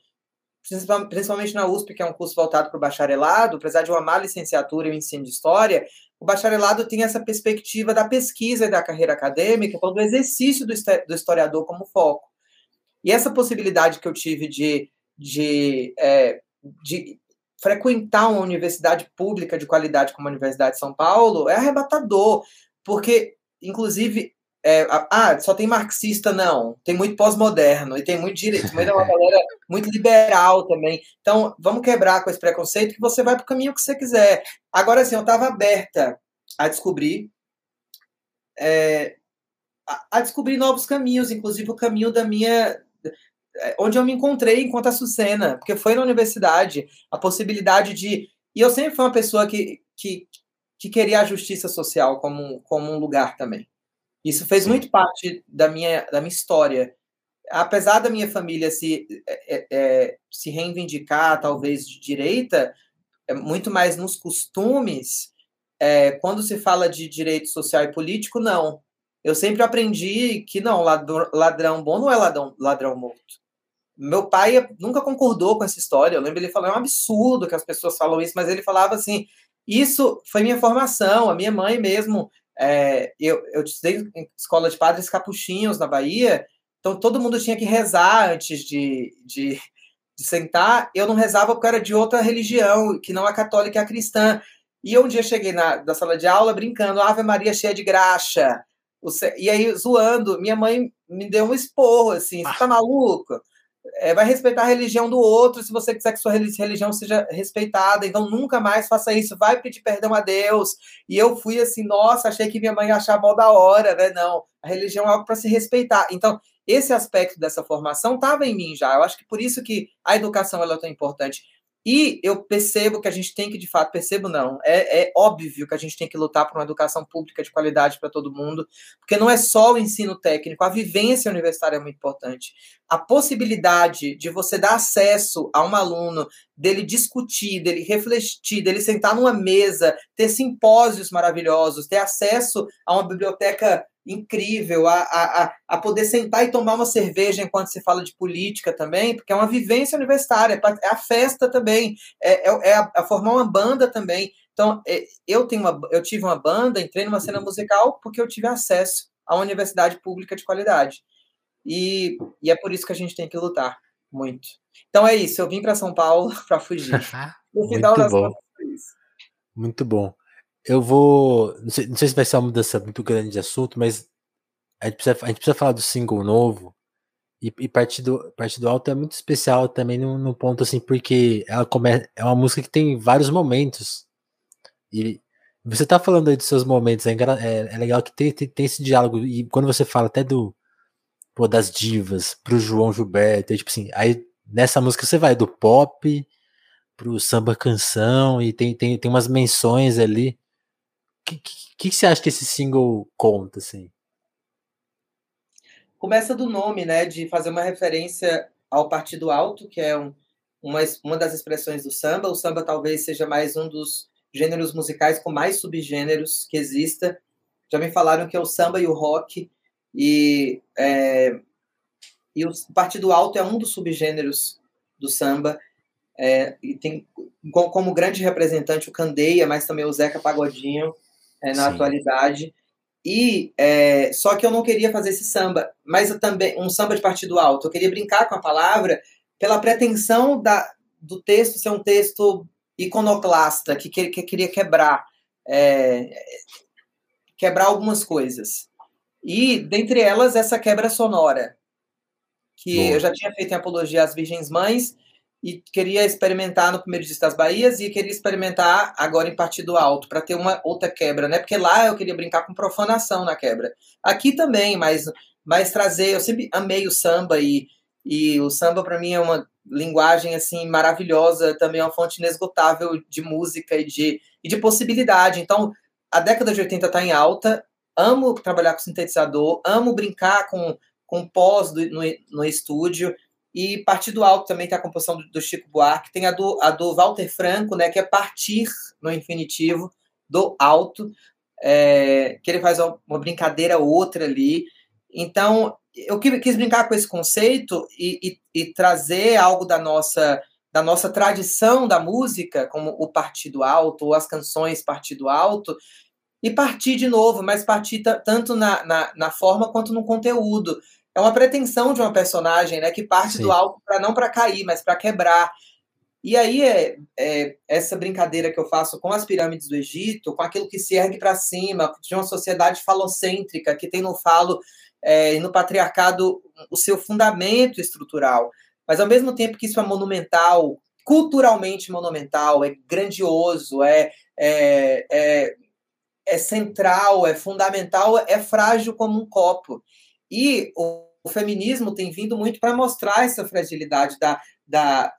principalmente na USP, que é um curso voltado para o bacharelado, apesar de uma má licenciatura e o ensino de história, o bacharelado tem essa perspectiva da pesquisa e da carreira acadêmica, do exercício do, do historiador como foco. E essa possibilidade que eu tive de, de, é, de frequentar uma universidade pública de qualidade como a Universidade de São Paulo é arrebatador, porque Inclusive, é, ah, só tem marxista, não. Tem muito pós-moderno e tem muito direito, mas é uma galera muito liberal também. Então, vamos quebrar com esse preconceito que você vai para o caminho que você quiser. Agora, assim, eu estava aberta a descobrir. É, a, descobrir novos caminhos, inclusive o caminho da minha. É, onde eu me encontrei enquanto Açucena, porque foi na universidade a possibilidade de. E eu sempre fui uma pessoa que, que, que queria a justiça social como, como um lugar também. Isso fez Sim. muito parte da minha, da minha história. Apesar da minha família se, é, é, é, se reivindicar, talvez, de direita, é muito mais nos costumes, é, quando se fala de direito social e político, não. Eu sempre aprendi que não, ladrão, ladrão bom não é ladrão, ladrão morto. Meu pai nunca concordou com essa história. Eu lembro ele falando, é um absurdo que as pessoas falam isso, mas ele falava assim: isso foi minha formação, a minha mãe mesmo. É, eu, eu estudei em escola de padres capuchinhos na Bahia, então todo mundo tinha que rezar antes de, de, de sentar. Eu não rezava porque eu era de outra religião, que não a católica e a cristã. E eu um dia cheguei na da sala de aula brincando, Ave Maria cheia de graxa. E aí, zoando, minha mãe me deu um esporro, assim, você tá maluco? É, vai respeitar a religião do outro se você quiser que sua religião seja respeitada. Então nunca mais faça isso. Vai pedir perdão a Deus. E eu fui assim, nossa, achei que minha mãe ia achar mal da hora, né? Não, a religião é algo para se respeitar. Então esse aspecto dessa formação estava em mim já. Eu acho que por isso que a educação ela é tão importante. E eu percebo que a gente tem que, de fato, percebo não, é, é óbvio que a gente tem que lutar por uma educação pública de qualidade para todo mundo, porque não é só o ensino técnico, a vivência universitária é muito importante. A possibilidade de você dar acesso a um aluno, dele discutir, dele refletir, dele sentar numa mesa, ter simpósios maravilhosos, ter acesso a uma biblioteca incrível, a, a, a poder sentar e tomar uma cerveja enquanto se fala de política também, porque é uma vivência universitária, é a festa também, é, é, é a, a, formar uma banda também. Então, é, eu, tenho uma, eu tive uma banda, entrei numa cena musical porque eu tive acesso a uma universidade pública de qualidade. E, e é por isso que a gente tem que lutar muito. Então é isso, eu vim para São Paulo para fugir. No final muito das bom. contas, é isso. Muito bom. Eu vou. Não sei, não sei, se vai ser uma mudança muito grande de assunto, mas a gente precisa, a gente precisa falar do single novo. E, e Partido, Partido Alto é muito especial também no, no ponto assim, porque ela come, é uma música que tem vários momentos. E você tá falando aí dos seus momentos, é, é, é legal que tem, tem, tem, esse diálogo. E quando você fala até do pô, das divas pro João Gilberto, tipo assim, aí nessa música você vai do pop pro samba canção e tem, tem, tem umas menções ali que, que, que você acha que esse single conta, assim? Começa do nome, né? De fazer uma referência ao Partido Alto, que é um, uma, uma das expressões do samba. O samba talvez seja mais um dos gêneros musicais com mais subgêneros que exista. Já me falaram que é o samba e o rock, e, é, e o Partido Alto é um dos subgêneros do samba. É, e tem como grande representante o Candeia, mas também o Zeca Pagodinho é, na Sim. atualidade. E é, só que eu não queria fazer esse samba, mas também um samba de partido alto. Eu queria brincar com a palavra pela pretensão da, do texto ser um texto iconoclasta que, que, que queria quebrar é, quebrar algumas coisas. E dentre elas essa quebra sonora que eu já tinha feito em apologia às Virgens Mães e queria experimentar no primeiro disco das Bahias e queria experimentar agora em Partido Alto para ter uma outra quebra, né? Porque lá eu queria brincar com profanação na quebra. Aqui também, mas mas trazer, eu sempre amei o samba e e o samba para mim é uma linguagem assim maravilhosa, também é uma fonte inesgotável de música e de, e de possibilidade. Então, a década de 80 está em alta. Amo trabalhar com sintetizador, amo brincar com com pós do, no, no estúdio. E Partido Alto também tem a composição do, do, Chico Buarque, tem a do, a do Walter Franco, né, que é partir no infinitivo do alto, é, que ele faz uma, brincadeira outra ali. Então, eu quis brincar com esse conceito e, e, e, trazer algo da nossa da nossa tradição da música, como o Partido Alto ou as canções Partido Alto, e partir de novo, mas partir tanto na, na, na forma quanto no conteúdo é uma pretensão de uma personagem, né, que parte Sim. do alto para não para cair, mas para quebrar. E aí é, é, essa brincadeira que eu faço com as pirâmides do Egito, com aquilo que se ergue para cima, de uma sociedade falocêntrica que tem no falo é, e no patriarcado o seu fundamento estrutural, mas ao mesmo tempo que isso é monumental, culturalmente monumental, é grandioso, é, é, é, é central, é fundamental, é frágil como um copo. E o, o feminismo tem vindo muito para mostrar essa fragilidade da, da,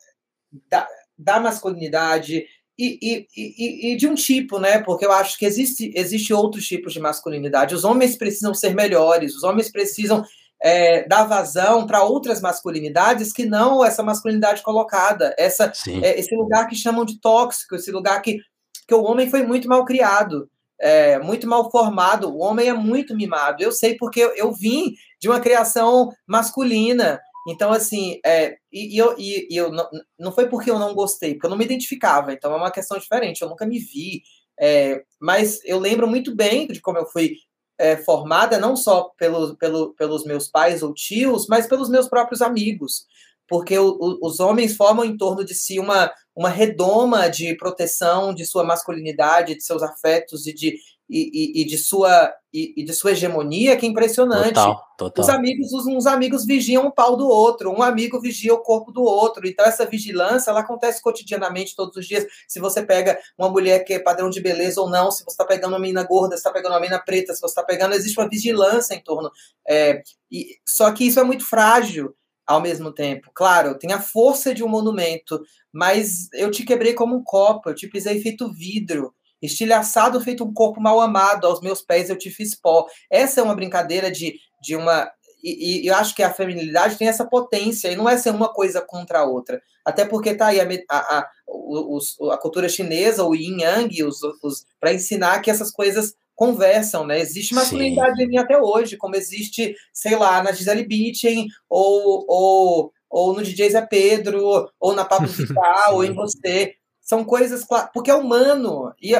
da, da masculinidade e, e, e, e, de um tipo, né? Porque eu acho que existe, existe outros tipos de masculinidade. Os homens precisam ser melhores, os homens precisam é, dar vazão para outras masculinidades que não essa masculinidade colocada, essa, é, esse lugar que chamam de tóxico, esse lugar que, que o homem foi muito mal criado é, muito mal formado, o homem é muito mimado. Eu sei porque eu, eu vim de uma criação masculina. Então, assim, é, e, e, eu, e, e eu não, não foi porque eu não gostei, porque eu não me identificava. Então, é uma questão diferente. Eu nunca me vi. É, mas eu lembro muito bem de como eu fui é, formada, não só pelo, pelo, pelos meus pais ou tios, mas pelos meus próprios amigos porque o, o, os homens formam em torno de si uma, uma redoma de proteção de sua masculinidade, de seus afetos e de, e, e, e de, sua, e, e, de sua hegemonia que é impressionante. Total, total. Os amigos, os, uns amigos vigiam o pau do outro, um amigo vigia o corpo do outro. Então, essa vigilância ela acontece cotidianamente, todos os dias. Se você pega uma mulher que é padrão de beleza ou não, se você está pegando uma menina gorda, se está pegando uma menina preta, se você está pegando, existe uma vigilância em torno. É, e, só que isso é muito frágil ao mesmo tempo. Claro, tem a força de um monumento, mas eu te quebrei como um copo, eu te pisei feito vidro, estilhaçado feito um corpo mal amado, aos meus pés eu te fiz pó. Essa é uma brincadeira de, de uma. E, e eu acho que a feminilidade tem essa potência, e não é ser uma coisa contra a outra. Até porque tá aí a, a, a, os, a cultura chinesa, o yin yang, os, os, para ensinar que essas coisas conversam, né? Existe masculinidade Sim. em mim até hoje, como existe, sei lá, na Gisele Bündchen, ou, ou, ou no DJ Zé Pedro, ou na Pablo Vittar, ou em você. São coisas, porque é humano, e,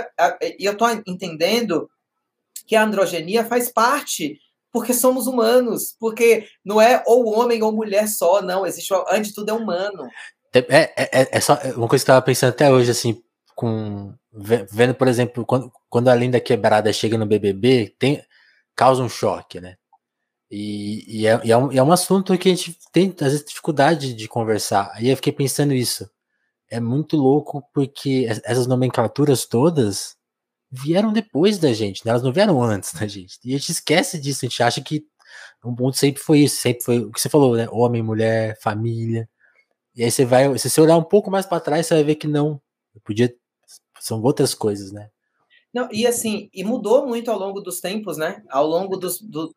e eu tô entendendo que a androgenia faz parte porque somos humanos, porque não é ou homem ou mulher só, não, existe, antes de tudo é humano. É, é, é, é só uma coisa que eu estava pensando até hoje, assim, com vendo, por exemplo, quando, quando a Linda Quebrada chega no BBB, tem, causa um choque, né? E, e, é, e é, um, é, um, assunto que a gente tem, às vezes, dificuldade de conversar. Aí eu fiquei pensando isso. É muito louco porque essas nomenclaturas todas vieram depois da gente, né? Elas não vieram antes da gente. E a gente esquece disso, a gente acha que o mundo sempre foi isso, sempre foi o que você falou, né? Homem, mulher, família. E aí você vai, se você olhar um pouco mais para trás, você vai ver que não. Podia são outras coisas, né? Não, e assim, e mudou muito ao longo dos tempos, né? Ao longo dos, do,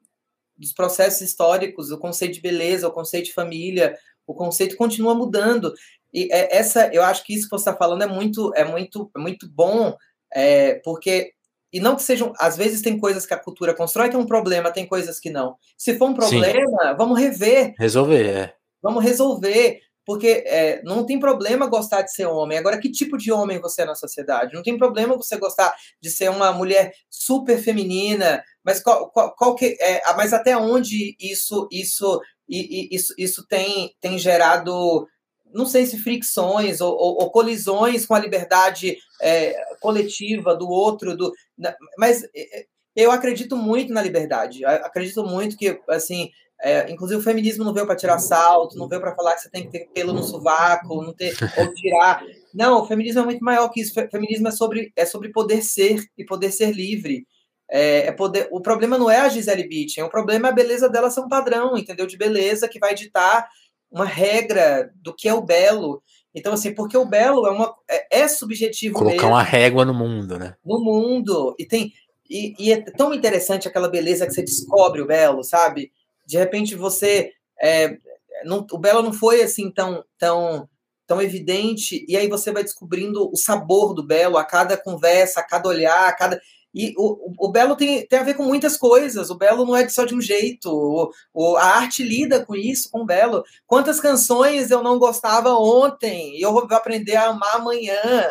dos processos históricos, o conceito de beleza, o conceito de família, o conceito continua mudando. E é, essa, eu acho que isso que você está falando é muito, é muito, é muito bom, é, porque e não que sejam, às vezes tem coisas que a cultura constrói que é um problema, tem coisas que não. Se for um problema, Sim. vamos rever. Resolver, é. Vamos resolver. Porque é, não tem problema gostar de ser homem. Agora, que tipo de homem você é na sociedade? Não tem problema você gostar de ser uma mulher super feminina, mas qual, qual, qual que é, mas até onde isso isso isso, isso tem, tem gerado não sei se fricções ou, ou, ou colisões com a liberdade é, coletiva do outro, do, mas é, é, eu acredito muito na liberdade. Acredito muito que assim é, inclusive, o feminismo não veio para tirar salto, não veio para falar que você tem que ter pelo no sovaco, não ter, ou tirar. Não, o feminismo é muito maior que isso. O feminismo é sobre, é sobre poder ser e poder ser livre. É, é poder, o problema não é a Gisele Bündchen, o problema é a beleza dela ser um padrão, entendeu? De beleza que vai ditar uma regra do que é o belo. Então, assim, porque o belo é, uma, é, é subjetivo Colocar mesmo, uma régua no mundo, né? No mundo. E tem e, e, é tão interessante aquela beleza que você descobre o belo, sabe? De repente você é, não, o Belo não foi assim tão tão tão evidente e aí você vai descobrindo o sabor do Belo a cada conversa, a cada olhar, a cada e o, o, Belo tem, tem a ver com muitas coisas. O Belo não é só de um jeito. O, o, a arte lida com isso, com o Belo. Quantas canções eu não gostava ontem e eu vou aprender a amar amanhã.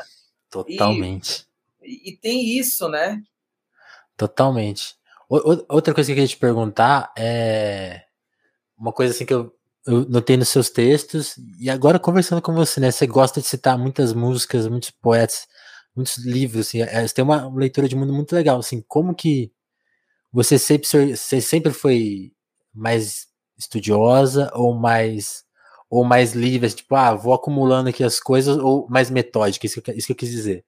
Totalmente. E, e tem isso, né? Totalmente. Outra coisa que eu queria te perguntar é uma coisa assim que eu, eu notei nos seus textos, e agora conversando com você, né? Você gosta de citar muitas músicas, muitos poetas, muitos livros, assim, é, você tem uma leitura de mundo muito legal, assim, como que você sempre, você sempre foi mais estudiosa ou mais ou mais livre, tipo, ah, vou acumulando aqui as coisas, ou mais metódica, isso que, isso que eu quis dizer.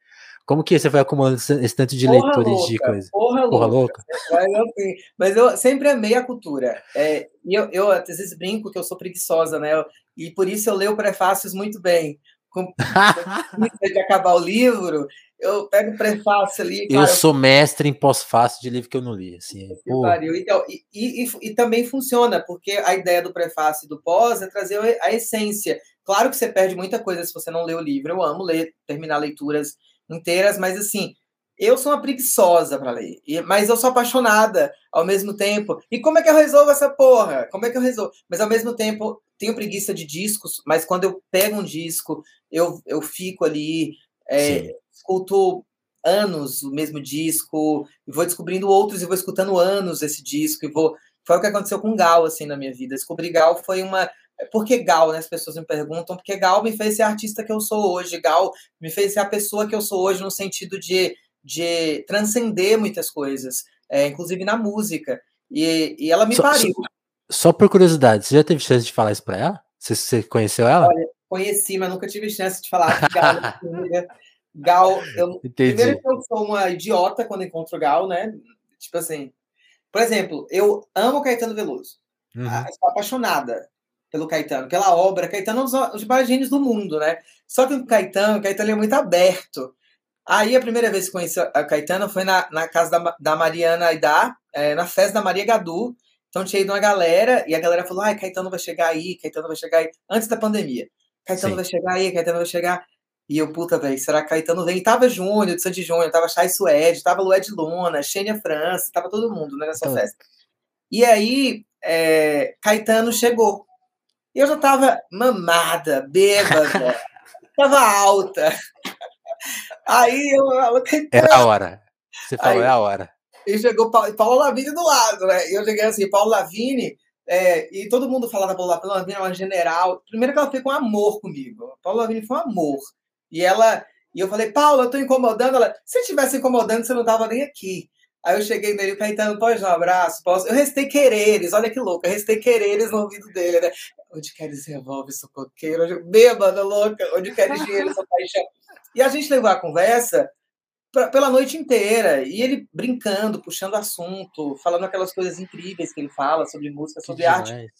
Como que você vai acumulando esse, tanto de porra leitores louca, de coisa? Porra, porra louca. louca. Mas eu sempre amei a cultura. É, e eu, eu, às vezes brinco que eu sou preguiçosa, né? E por isso eu leio prefácios muito bem. Com de acabar o livro, eu pego o prefácio ali. Cara, eu sou mestre em pós-fácil de livro que eu não li. Assim, então, e, e, e, e, também funciona, porque a ideia do prefácio e do pós é trazer a essência. Claro que você perde muita coisa se você não lê o livro. Eu amo ler, terminar leituras inteiras, mas assim, eu sou uma preguiçosa para ler, mas eu sou apaixonada ao mesmo tempo. E como é que eu resolvo essa porra? Como é que eu resolvo? Mas ao mesmo tempo, tenho preguiça de discos, mas quando eu pego um disco, eu, eu fico ali, é, escuto anos o mesmo disco, e vou descobrindo outros e vou escutando anos esse disco, e vou. Foi o que aconteceu com Gal, assim, na minha vida. Descobrir Gal foi uma por que Gal, né? As pessoas me perguntam, porque Gal me fez ser a artista que eu sou hoje, Gal me fez ser a pessoa que eu sou hoje no sentido de, de transcender muitas coisas, é, inclusive na música. E, e ela me só, pariu. Só, só, por curiosidade, você já teve chance de falar isso pra ela? Você, você conheceu ela? Olha, conheci, mas nunca tive chance de falar. Gal, Gal eu, primeiro que eu sou uma idiota quando encontro Gal, né? Tipo assim, por exemplo, eu amo Caetano Veloso. Uhum. Ah, sou apaixonada pelo Caetano, pela obra. Caetano é um dos maiores gênios do mundo, né? Só que o Caetano, o Caetano é muito aberto. Aí a primeira vez que conheci a Caetano foi na, na casa da, da Mariana Aidar, é, na festa da Maria Gadu. Então tinha ido uma galera, e a galera falou: ai, Caetano vai chegar aí, Caetano vai chegar aí, antes da pandemia. Caetano Sim. vai chegar aí, Caetano vai chegar. E eu, puta, velho, será que Caetano vem? E tava Júnior, de Sandy Júnior, tava Chay Suede, tava Lued Luna, Xênia França, tava todo mundo né, nessa então... festa. E aí, é, Caetano chegou. E eu já tava mamada, bêbada, tava alta. Aí eu falo, Era a hora. Você falou, é a hora. E chegou Paulo Lavini do lado, né? E eu cheguei assim, Paulo Lavini, é, e todo mundo falava Paulo Lavini, é uma general. Primeiro que ela foi com amor comigo. Paulo Lavini foi um amor. E ela, e eu falei, Paulo, eu tô incomodando. Ela, se estivesse incomodando, você não tava nem aqui. Aí eu cheguei nele, o Caetano, pode dar um abraço? Posso? Eu restei quereres, olha que louco, eu restei quereres no ouvido dele, né? Onde queres revolve, sou coqueiro, bêbada, louca, onde queres dinheiro, sou paixão. E a gente levou a conversa pra, pela noite inteira. E ele brincando, puxando assunto, falando aquelas coisas incríveis que ele fala sobre música, sobre que arte. Demais.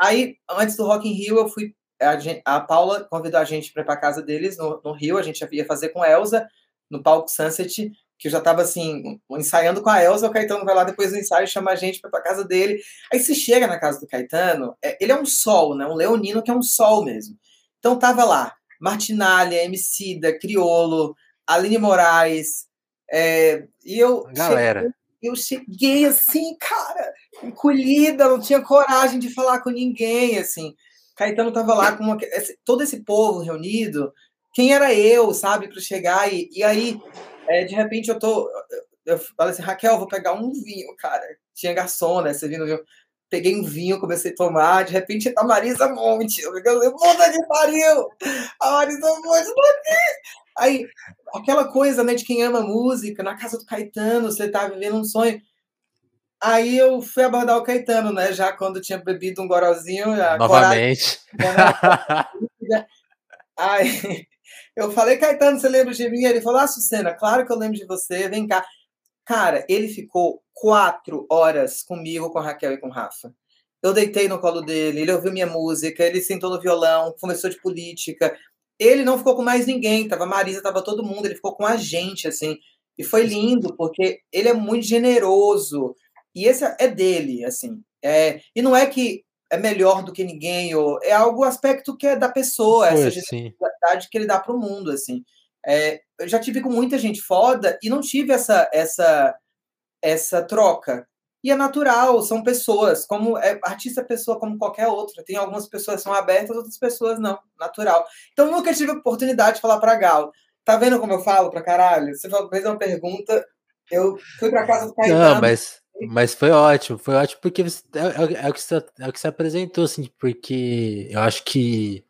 Aí, antes do Rock in Rio, eu fui. A, gente, a Paula convidou a gente para ir para casa deles no, no, Rio. A gente ia fazer com Elsa no palco Sunset, que eu já estava assim, ensaiando com a Elsa. O Caetano vai lá depois do ensaio e chama a gente para a casa dele. Aí se chega na casa do Caetano, é, ele é um sol, né? Um leonino que é um sol mesmo. Então tava lá Martinalha, Emicida, Criolo, Aline Moraes. É, e eu. Galera. Cheguei, eu cheguei assim, cara, encolhida, não tinha coragem de falar com ninguém, assim. Caetano tava lá com uma, todo esse povo reunido. Quem era eu, sabe, para chegar? E, e aí, é, de repente, eu tô. Eu falei assim, Raquel, vou pegar um vinho, cara. Tinha garçom, né? Você vindo, viu? peguei um vinho, comecei a tomar, de repente a Marisa Monte, eu falei, puta que pariu! A Marisa Monte tá aqui! Aí, aquela coisa, né, de quem ama música, na casa do Caetano, você tá vivendo um sonho. Aí eu fui abordar o Caetano, né, já quando tinha bebido um gorozinho. Novamente. Coragem, Aí eu falei, Caetano, você lembra de mim? Ele falou, ah, Sucena, claro que eu lembro de você, vem cá. Cara, ele ficou quatro horas comigo, com Raquel e com Rafa. Eu deitei no colo dele, ele ouviu minha música, ele sentou no violão, começou de política. Ele não ficou com mais ninguém, tava Marisa, tava todo mundo, ele ficou com a gente, assim. E foi lindo, porque ele é muito generoso. E esse é dele, assim. É, e não é que é melhor do que ninguém, ou é algo aspecto que é da pessoa, essa generosidade que ele dá para o mundo, assim. É, eu já tive com muita gente foda e não tive essa essa essa troca. E é natural, são pessoas, como é, artista é pessoa como qualquer outra. Tem algumas pessoas que são abertas, outras pessoas não, natural. Então nunca tive a oportunidade de falar para Gal. Tá vendo como eu falo pra caralho? Você fez uma pergunta, eu fui para casa do Caetano. Não, mas mas foi ótimo, foi ótimo porque você, é, é, é, o que você, é o que você apresentou, assim, porque eu acho que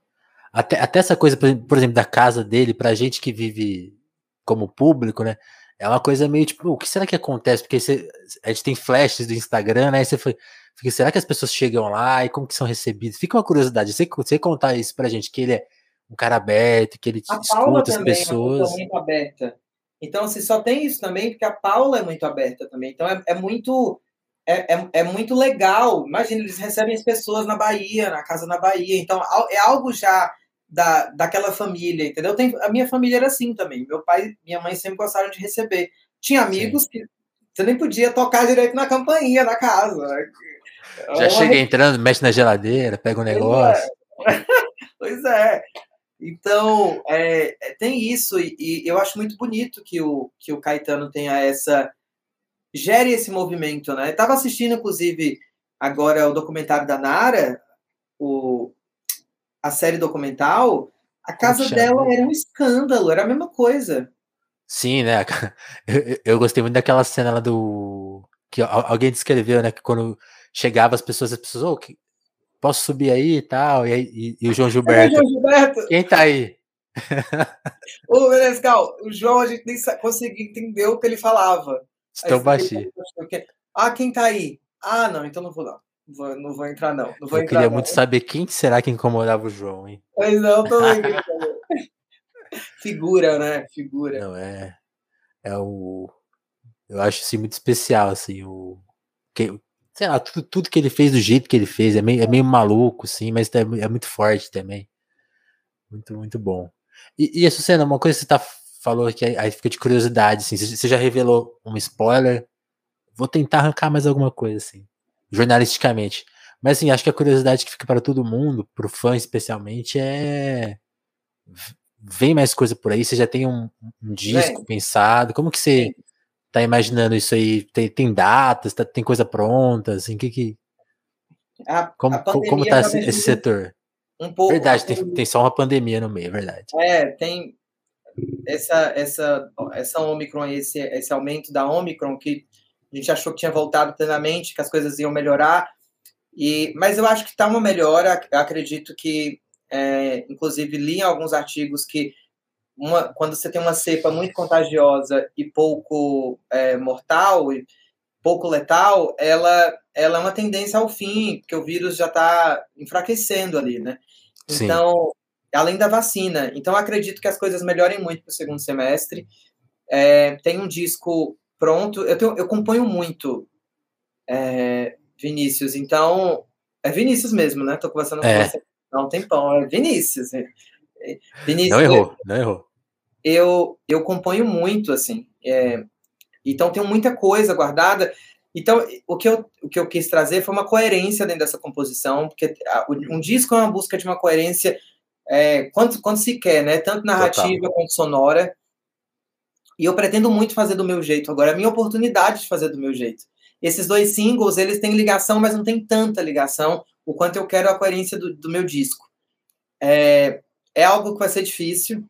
até, até essa coisa, por exemplo, da casa dele, pra gente que vive como público, né? É uma coisa meio tipo, o que será que acontece? Porque você, a gente tem flashes do Instagram, né? E você foi, fica, será que as pessoas chegam lá e como que são recebidas? Fica uma curiosidade, você, você contar isso pra gente, que ele é um cara aberto, que ele a escuta as pessoas. É muito aberta. Então, assim, só tem isso também, porque a Paula é muito aberta também. Então, é, é muito é, é, é, muito legal. Imagina, eles recebem as pessoas na Bahia, na casa na Bahia. Então, é algo já da, daquela família, entendeu? Tem, a minha família era assim também. Meu pai e minha mãe sempre gostaram de receber. Tinha amigos Sim. que você nem podia tocar direito na campainha da casa. Né? Já Uma... chega entrando, mexe na geladeira, pega um negócio. Pois é. Então, é, é, tem isso, e, e, eu acho muito bonito que o, que o Caetano tenha essa. gere esse movimento, né? Estava assistindo, inclusive, agora o documentário da Nara, o, a série documental, a casa Puxa, dela era um escândalo, era a mesma coisa. Sim, né? Eu, eu gostei muito daquela cena lá do. que alguém descreveu, né? Que quando chegava as pessoas, as pessoas, oh, posso subir aí e tal? E, e, o João Gilberto. É, João Gilberto. Quem tá aí? Ô, Menescal, o João, a gente nem conseguia entender o que ele falava. Estou baixinho. Ah, quem tá aí? Ah, não, então não vou não vou, não vou entrar, não. não vou eu entrar, queria não. muito saber quem será que incomodava o João, hein? Pois não, também. Figura, né? Figura. Não, é. É o. Eu acho assim muito especial, assim, o. sei lá, tudo, tudo que ele fez do jeito que ele fez, é meio, é meio maluco, sim, mas é, é muito forte também. Muito, muito bom. E, e Sucena, uma coisa que você tá, falou que aí fica de curiosidade, assim, você já revelou um spoiler, vou tentar arrancar mais alguma coisa, assim, jornalisticamente. Mas assim, acho que a curiosidade que fica para todo mundo, pro fã especialmente, é. Vem mais coisa por aí? Você já tem um, um disco pensado? Como que você Sim. Tá imaginando isso aí? Tem, tem datas? Tá, tem coisa pronta? Assim, que que. A, como, a como tá esse, esse setor? Um pouco. Verdade, tem, tem só uma pandemia no meio, é verdade. É, tem essa, essa, essa Omicron, esse, esse aumento da Omicron, que a gente achou que tinha voltado plenamente, que as coisas iam melhorar, e, mas eu acho que está uma melhora. Acredito que, é, inclusive, li alguns artigos que uma, quando você tem uma cepa muito contagiosa e pouco é, mortal, e pouco letal, ela, ela é uma tendência ao fim, porque o vírus já está enfraquecendo ali, né? Sim. Então, além da vacina. Então, acredito que as coisas melhorem muito para o segundo semestre. É, tem um disco pronto. Eu, tenho, eu componho muito. É, Vinícius. Então, é Vinícius mesmo, né? Tô conversando é. com você há um tempão. É Vinícius. É, Vinícius. Não errou, não errou. Eu, eu componho muito, assim. É, então, tenho muita coisa guardada. Então, o que, eu, o que eu quis trazer foi uma coerência dentro dessa composição, porque um disco é uma busca de uma coerência é, quando, quando se quer, né? Tanto narrativa Total. quanto sonora. E eu pretendo muito fazer do meu jeito. Agora, é a minha oportunidade de fazer do meu jeito. Esses dois singles, eles têm ligação, mas não tem tanta ligação o quanto eu quero a coerência do, do meu disco. É, é algo que vai ser difícil.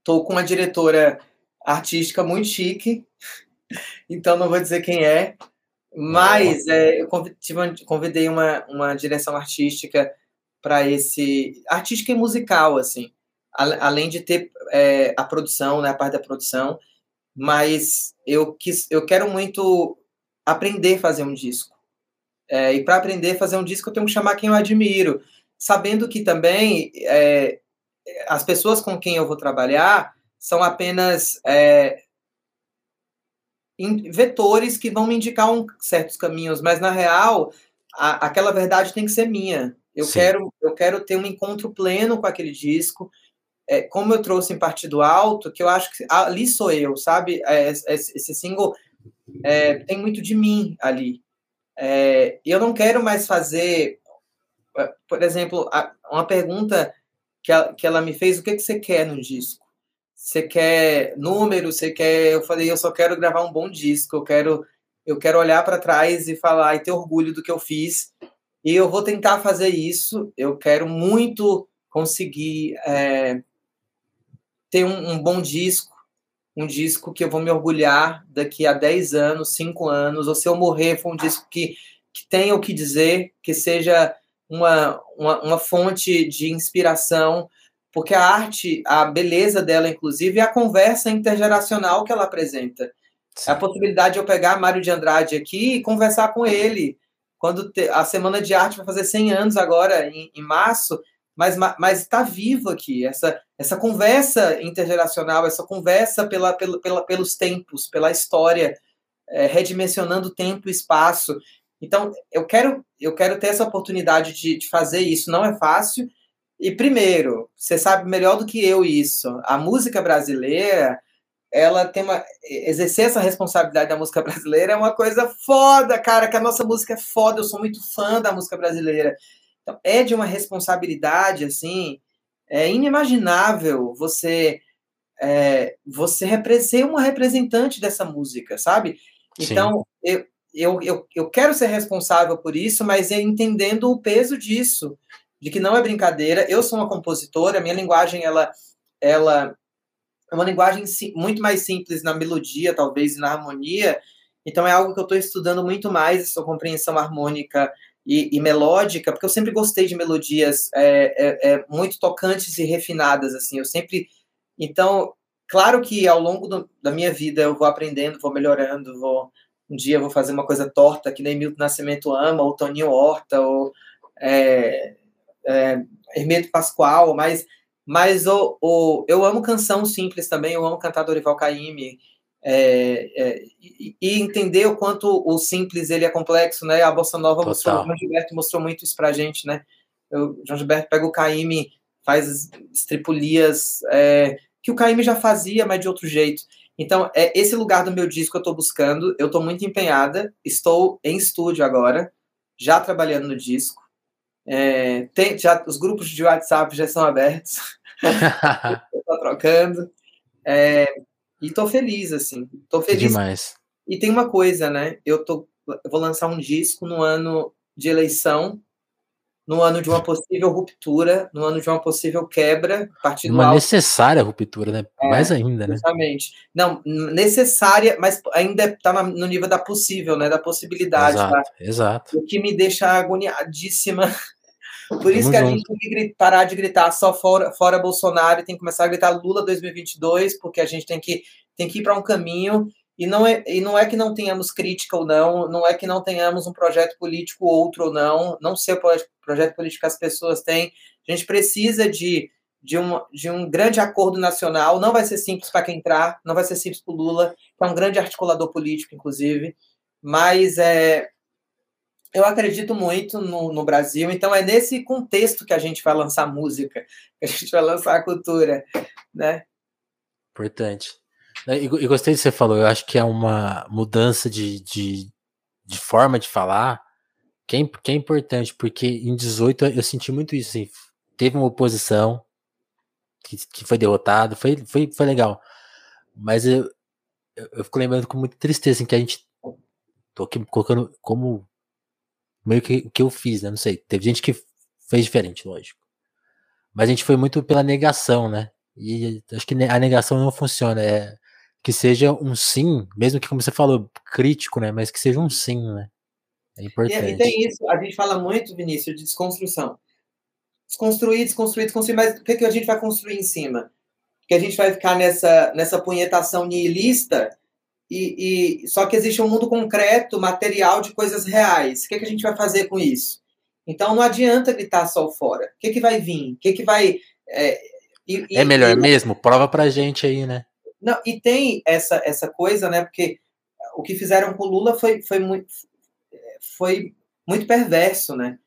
Estou com uma diretora artística muito chique, então não vou dizer quem é, mas é, eu convidei uma, uma direção artística para esse artística e musical assim, além de ter é, a produção, né, a parte da produção, mas eu quis, eu quero muito aprender a fazer um disco. É, e para aprender a fazer um disco, eu tenho que chamar quem eu admiro, sabendo que também é, as pessoas com quem eu vou trabalhar são apenas é, vetores que vão me indicar um, certos caminhos, mas na real, a, aquela verdade tem que ser minha. Eu quero, eu quero ter um encontro pleno com aquele disco. É, como eu trouxe em Partido Alto, que eu acho que ali sou eu, sabe? É, esse single é, tem muito de mim ali. É, eu não quero mais fazer, é, por exemplo, uma pergunta que ela, que ela me fez: o que, que você quer no disco? Você quer número? Você quer? Eu falei: eu só quero gravar um bom disco. Eu quero, eu quero olhar para trás e falar e ter orgulho do que eu fiz. E eu vou tentar fazer isso. Eu quero muito conseguir é, ter um, um bom disco um disco que eu vou me orgulhar daqui a 10 anos, 5 anos, ou se eu morrer, for um disco que, que tenha o que dizer, que seja uma, uma, uma fonte de inspiração, porque a arte, a beleza dela, inclusive, é a conversa intergeracional que ela apresenta. Sim. A possibilidade de eu pegar Mário de Andrade aqui e conversar com ele. Quando te, a Semana de Arte vai fazer 100 anos agora, em, em março, mas mas está vivo aqui essa essa conversa intergeracional, essa conversa pela, pela, pela pelos tempos, pela história, é, redimensionando tempo e espaço. Então eu quero eu quero ter essa oportunidade de, de fazer isso. Não é fácil. E primeiro, você sabe melhor do que eu isso. A música brasileira ela tem uma exercer essa responsabilidade da música brasileira é uma coisa foda, cara, que a nossa música é foda, eu sou muito fã da música brasileira. Então, é de uma responsabilidade, assim, é inimaginável você é, você ser uma representante dessa música, sabe? Então, eu, eu, eu, eu quero ser responsável por isso, mas é entendendo o peso disso, de que não é brincadeira. Eu sou uma compositora, minha linguagem, ela, ela é uma linguagem muito mais simples na melodia, talvez, e na harmonia, então é algo que eu estou estudando muito mais, essa compreensão harmônica e, e, melódica, porque eu sempre gostei de melodias é, é, é, muito tocantes e refinadas, assim, eu sempre... Então, claro que ao longo do, da minha vida eu vou aprendendo, vou melhorando, vou... Um dia eu vou fazer uma coisa torta, que nem Milton Nascimento ama, ou Toninho Horta, ou é, é, Hermeto Pascoal, mas, mas o, o, eu amo canção simples também, eu amo cantar Dorival Caymmi, é, é, e, e, entender o quanto o simples ele é complexo, né? A Bossa Nova mostrou, o João Gilberto mostrou muito isso pra gente, né? O João Gilberto pega o Caime, faz estripulias é, que o Caime já fazia, mas de outro jeito. Então, é esse lugar do meu disco que eu estou buscando. Eu estou muito empenhada, estou em estúdio agora, já trabalhando no disco. É, tem, já, os grupos de WhatsApp já estão abertos. estou trocando. É, e tô feliz, assim. Tô feliz. Demais. E tem uma coisa, né? Eu, tô, eu vou lançar um disco no ano de eleição, no ano de uma possível ruptura, no ano de uma possível quebra, partido Uma alto. necessária ruptura, né? É, Mais ainda, né? Exatamente. Não, necessária, mas ainda está no nível da possível, né? Da possibilidade. Exato, tá? exato. O que me deixa agoniadíssima por isso Vamos que a junto. gente tem que parar de gritar só fora, fora Bolsonaro e tem que começar a gritar Lula 2022, porque a gente tem que, tem que ir para um caminho. E não, é, e não é que não tenhamos crítica ou não, não é que não tenhamos um projeto político outro ou não, não sei o projeto político que as pessoas têm. A gente precisa de, de, um, de um grande acordo nacional. Não vai ser simples para quem entrar, não vai ser simples para o Lula, que é um grande articulador político, inclusive. Mas é, eu acredito muito no, no, Brasil, então é nesse contexto que a gente vai lançar música, que a gente vai lançar a cultura, né? Importante. E, e gostei do que você falou, eu acho que é uma mudança de, de, de forma de falar que é, que é, importante, porque em 18 eu senti muito isso, assim, teve uma oposição que, que foi derrotado, foi, foi, foi legal, mas eu, eu, eu fico lembrando com muita tristeza assim, que a gente tô aqui colocando como meio que o que eu fiz, né? Não sei. Teve gente que fez diferente, lógico. Mas a gente foi muito pela negação, né? E acho que a negação não funciona. É que seja um sim, mesmo que, como você falou, crítico, né? Mas que seja um sim, né? É importante. E, e tem isso, a gente fala muito, Vinícius, de desconstrução. Desconstruir, desconstruir, desconstruir, mas o que, que a gente vai construir em cima? Que a gente vai ficar nessa, nessa punhetação nihilista e, e, só que existe um mundo concreto, material de coisas reais. O que, que a gente vai fazer com isso? Então não adianta gritar só fora. O que, que vai vir? O que, que vai. É, e, é melhor e, mesmo? Prova pra gente aí, né? Não, e tem essa, essa coisa, né? Porque o que fizeram com o Lula foi, foi, muito, foi muito perverso, né?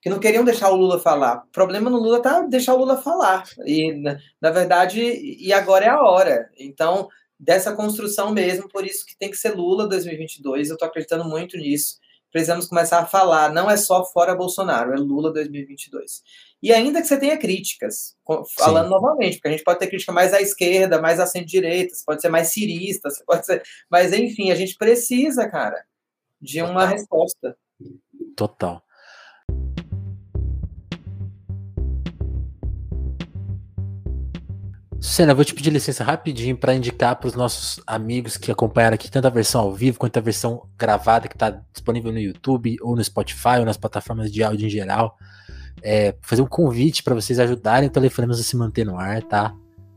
Que não queriam deixar o Lula falar. O problema no Lula tá deixar o Lula falar. E, na, na verdade, e agora é a hora. Então, dessa construção mesmo, por isso que tem que ser Lula 2022, eu estou acreditando muito nisso. Precisamos começar a falar, não é só fora Bolsonaro, é Lula 2022. E ainda que você tenha críticas, falando Sim. novamente, porque a gente pode ter crítica mais à esquerda, mais à centro-direita, pode ser mais cirista, pode ser. Mas enfim, a gente precisa, cara, de uma Total. resposta. Total. Senna, eu vou te pedir licença rapidinho para indicar para os nossos amigos que acompanharam aqui tanto a versão ao vivo quanto a versão gravada que está disponível no YouTube ou no Spotify ou nas plataformas de áudio em geral. É, fazer um convite para vocês ajudarem o Telefonemas a se manter no ar, tá?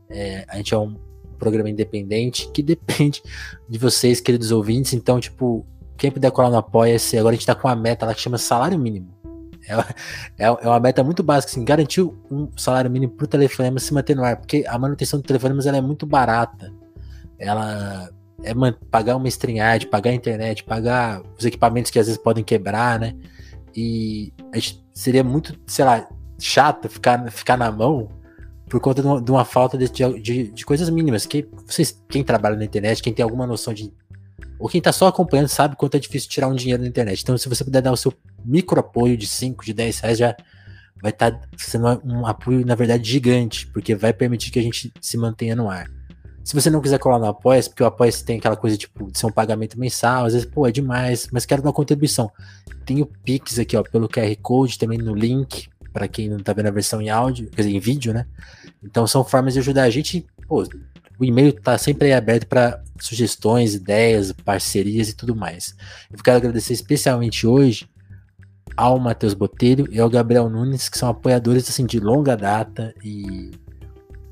É, a gente é um programa independente que depende de vocês, queridos ouvintes. Então, tipo, quem puder colar no Apoia-se, agora a gente está com uma meta lá que chama salário mínimo. É, é, é uma meta muito básica, assim, garantir um salário mínimo pro telefonema se manter no ar, porque a manutenção do telefonema ela é muito barata. Ela é pagar uma stringad, pagar a internet, pagar os equipamentos que às vezes podem quebrar, né? E seria muito, sei lá, chato ficar, ficar na mão por conta de uma, de uma falta de, de, de, coisas mínimas. Que vocês, quem trabalha na internet, quem tem alguma noção de. Ou quem tá só acompanhando sabe quanto é difícil tirar um dinheiro na internet. Então, se você puder dar o seu micro apoio de 5, de 10 reais já vai estar tá sendo um apoio, na verdade, gigante, porque vai permitir que a gente se mantenha no ar. Se você não quiser colar no apoia porque o apoia tem aquela coisa tipo de ser um pagamento mensal, às vezes, pô, é demais, mas quero dar uma contribuição. Tem o Pix aqui, ó, pelo QR Code, também no link, para quem não tá vendo a versão em áudio, quer dizer, em vídeo, né? Então são formas de ajudar a gente, pô, o e-mail tá sempre aí aberto para sugestões, ideias, parcerias e tudo mais. Eu quero agradecer especialmente hoje ao Matheus Botelho e ao Gabriel Nunes, que são apoiadores assim, de longa data e,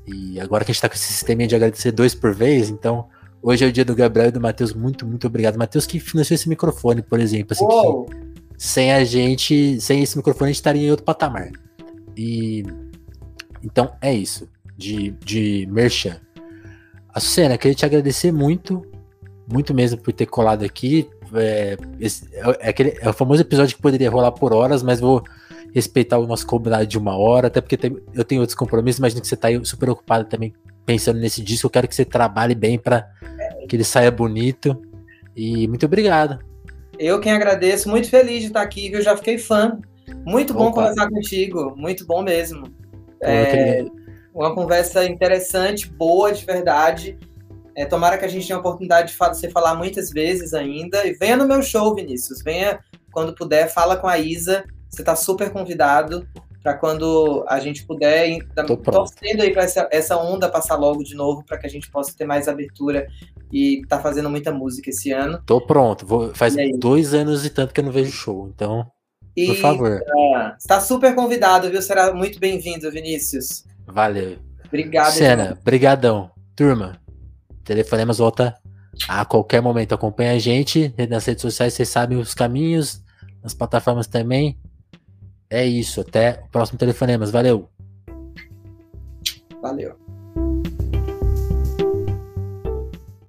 e agora que a gente está com esse sistema de agradecer dois por vez, então hoje é o dia do Gabriel e do Matheus, muito, muito obrigado. Matheus que financiou esse microfone, por exemplo, assim, que sem a gente, sem esse microfone a gente estaria em outro patamar. E então é isso, de, de merchan. A Sucena, queria te agradecer muito muito mesmo por ter colado aqui. É, esse, é, é, aquele, é o famoso episódio que poderia rolar por horas, mas vou respeitar o nosso combinado de uma hora, até porque tem, eu tenho outros compromissos. Imagino que você está super ocupado também pensando nesse disco. Eu quero que você trabalhe bem para que ele saia bonito. E muito obrigado. Eu quem agradeço, muito feliz de estar aqui, viu? Já fiquei fã. Muito bom Opa. conversar contigo, muito bom mesmo. É, uma conversa interessante, boa de verdade. É, tomara que a gente tenha a oportunidade de você falar muitas vezes ainda. E venha no meu show, Vinícius. Venha quando puder, fala com a Isa. Você está super convidado para quando a gente puder. Tô torcendo aí para essa, essa onda passar logo de novo, para que a gente possa ter mais abertura e tá fazendo muita música esse ano. Tô pronto. Vou, faz dois anos e tanto que eu não vejo show, então. E, por favor. Está super convidado, viu? Será muito bem-vindo, Vinícius. Valeu. Obrigado. Cena, brigadão. Turma, Telefonemas volta a qualquer momento. Acompanha a gente nas redes sociais, vocês sabem os caminhos, nas plataformas também. É isso, até o próximo Telefonemas. Valeu. Valeu.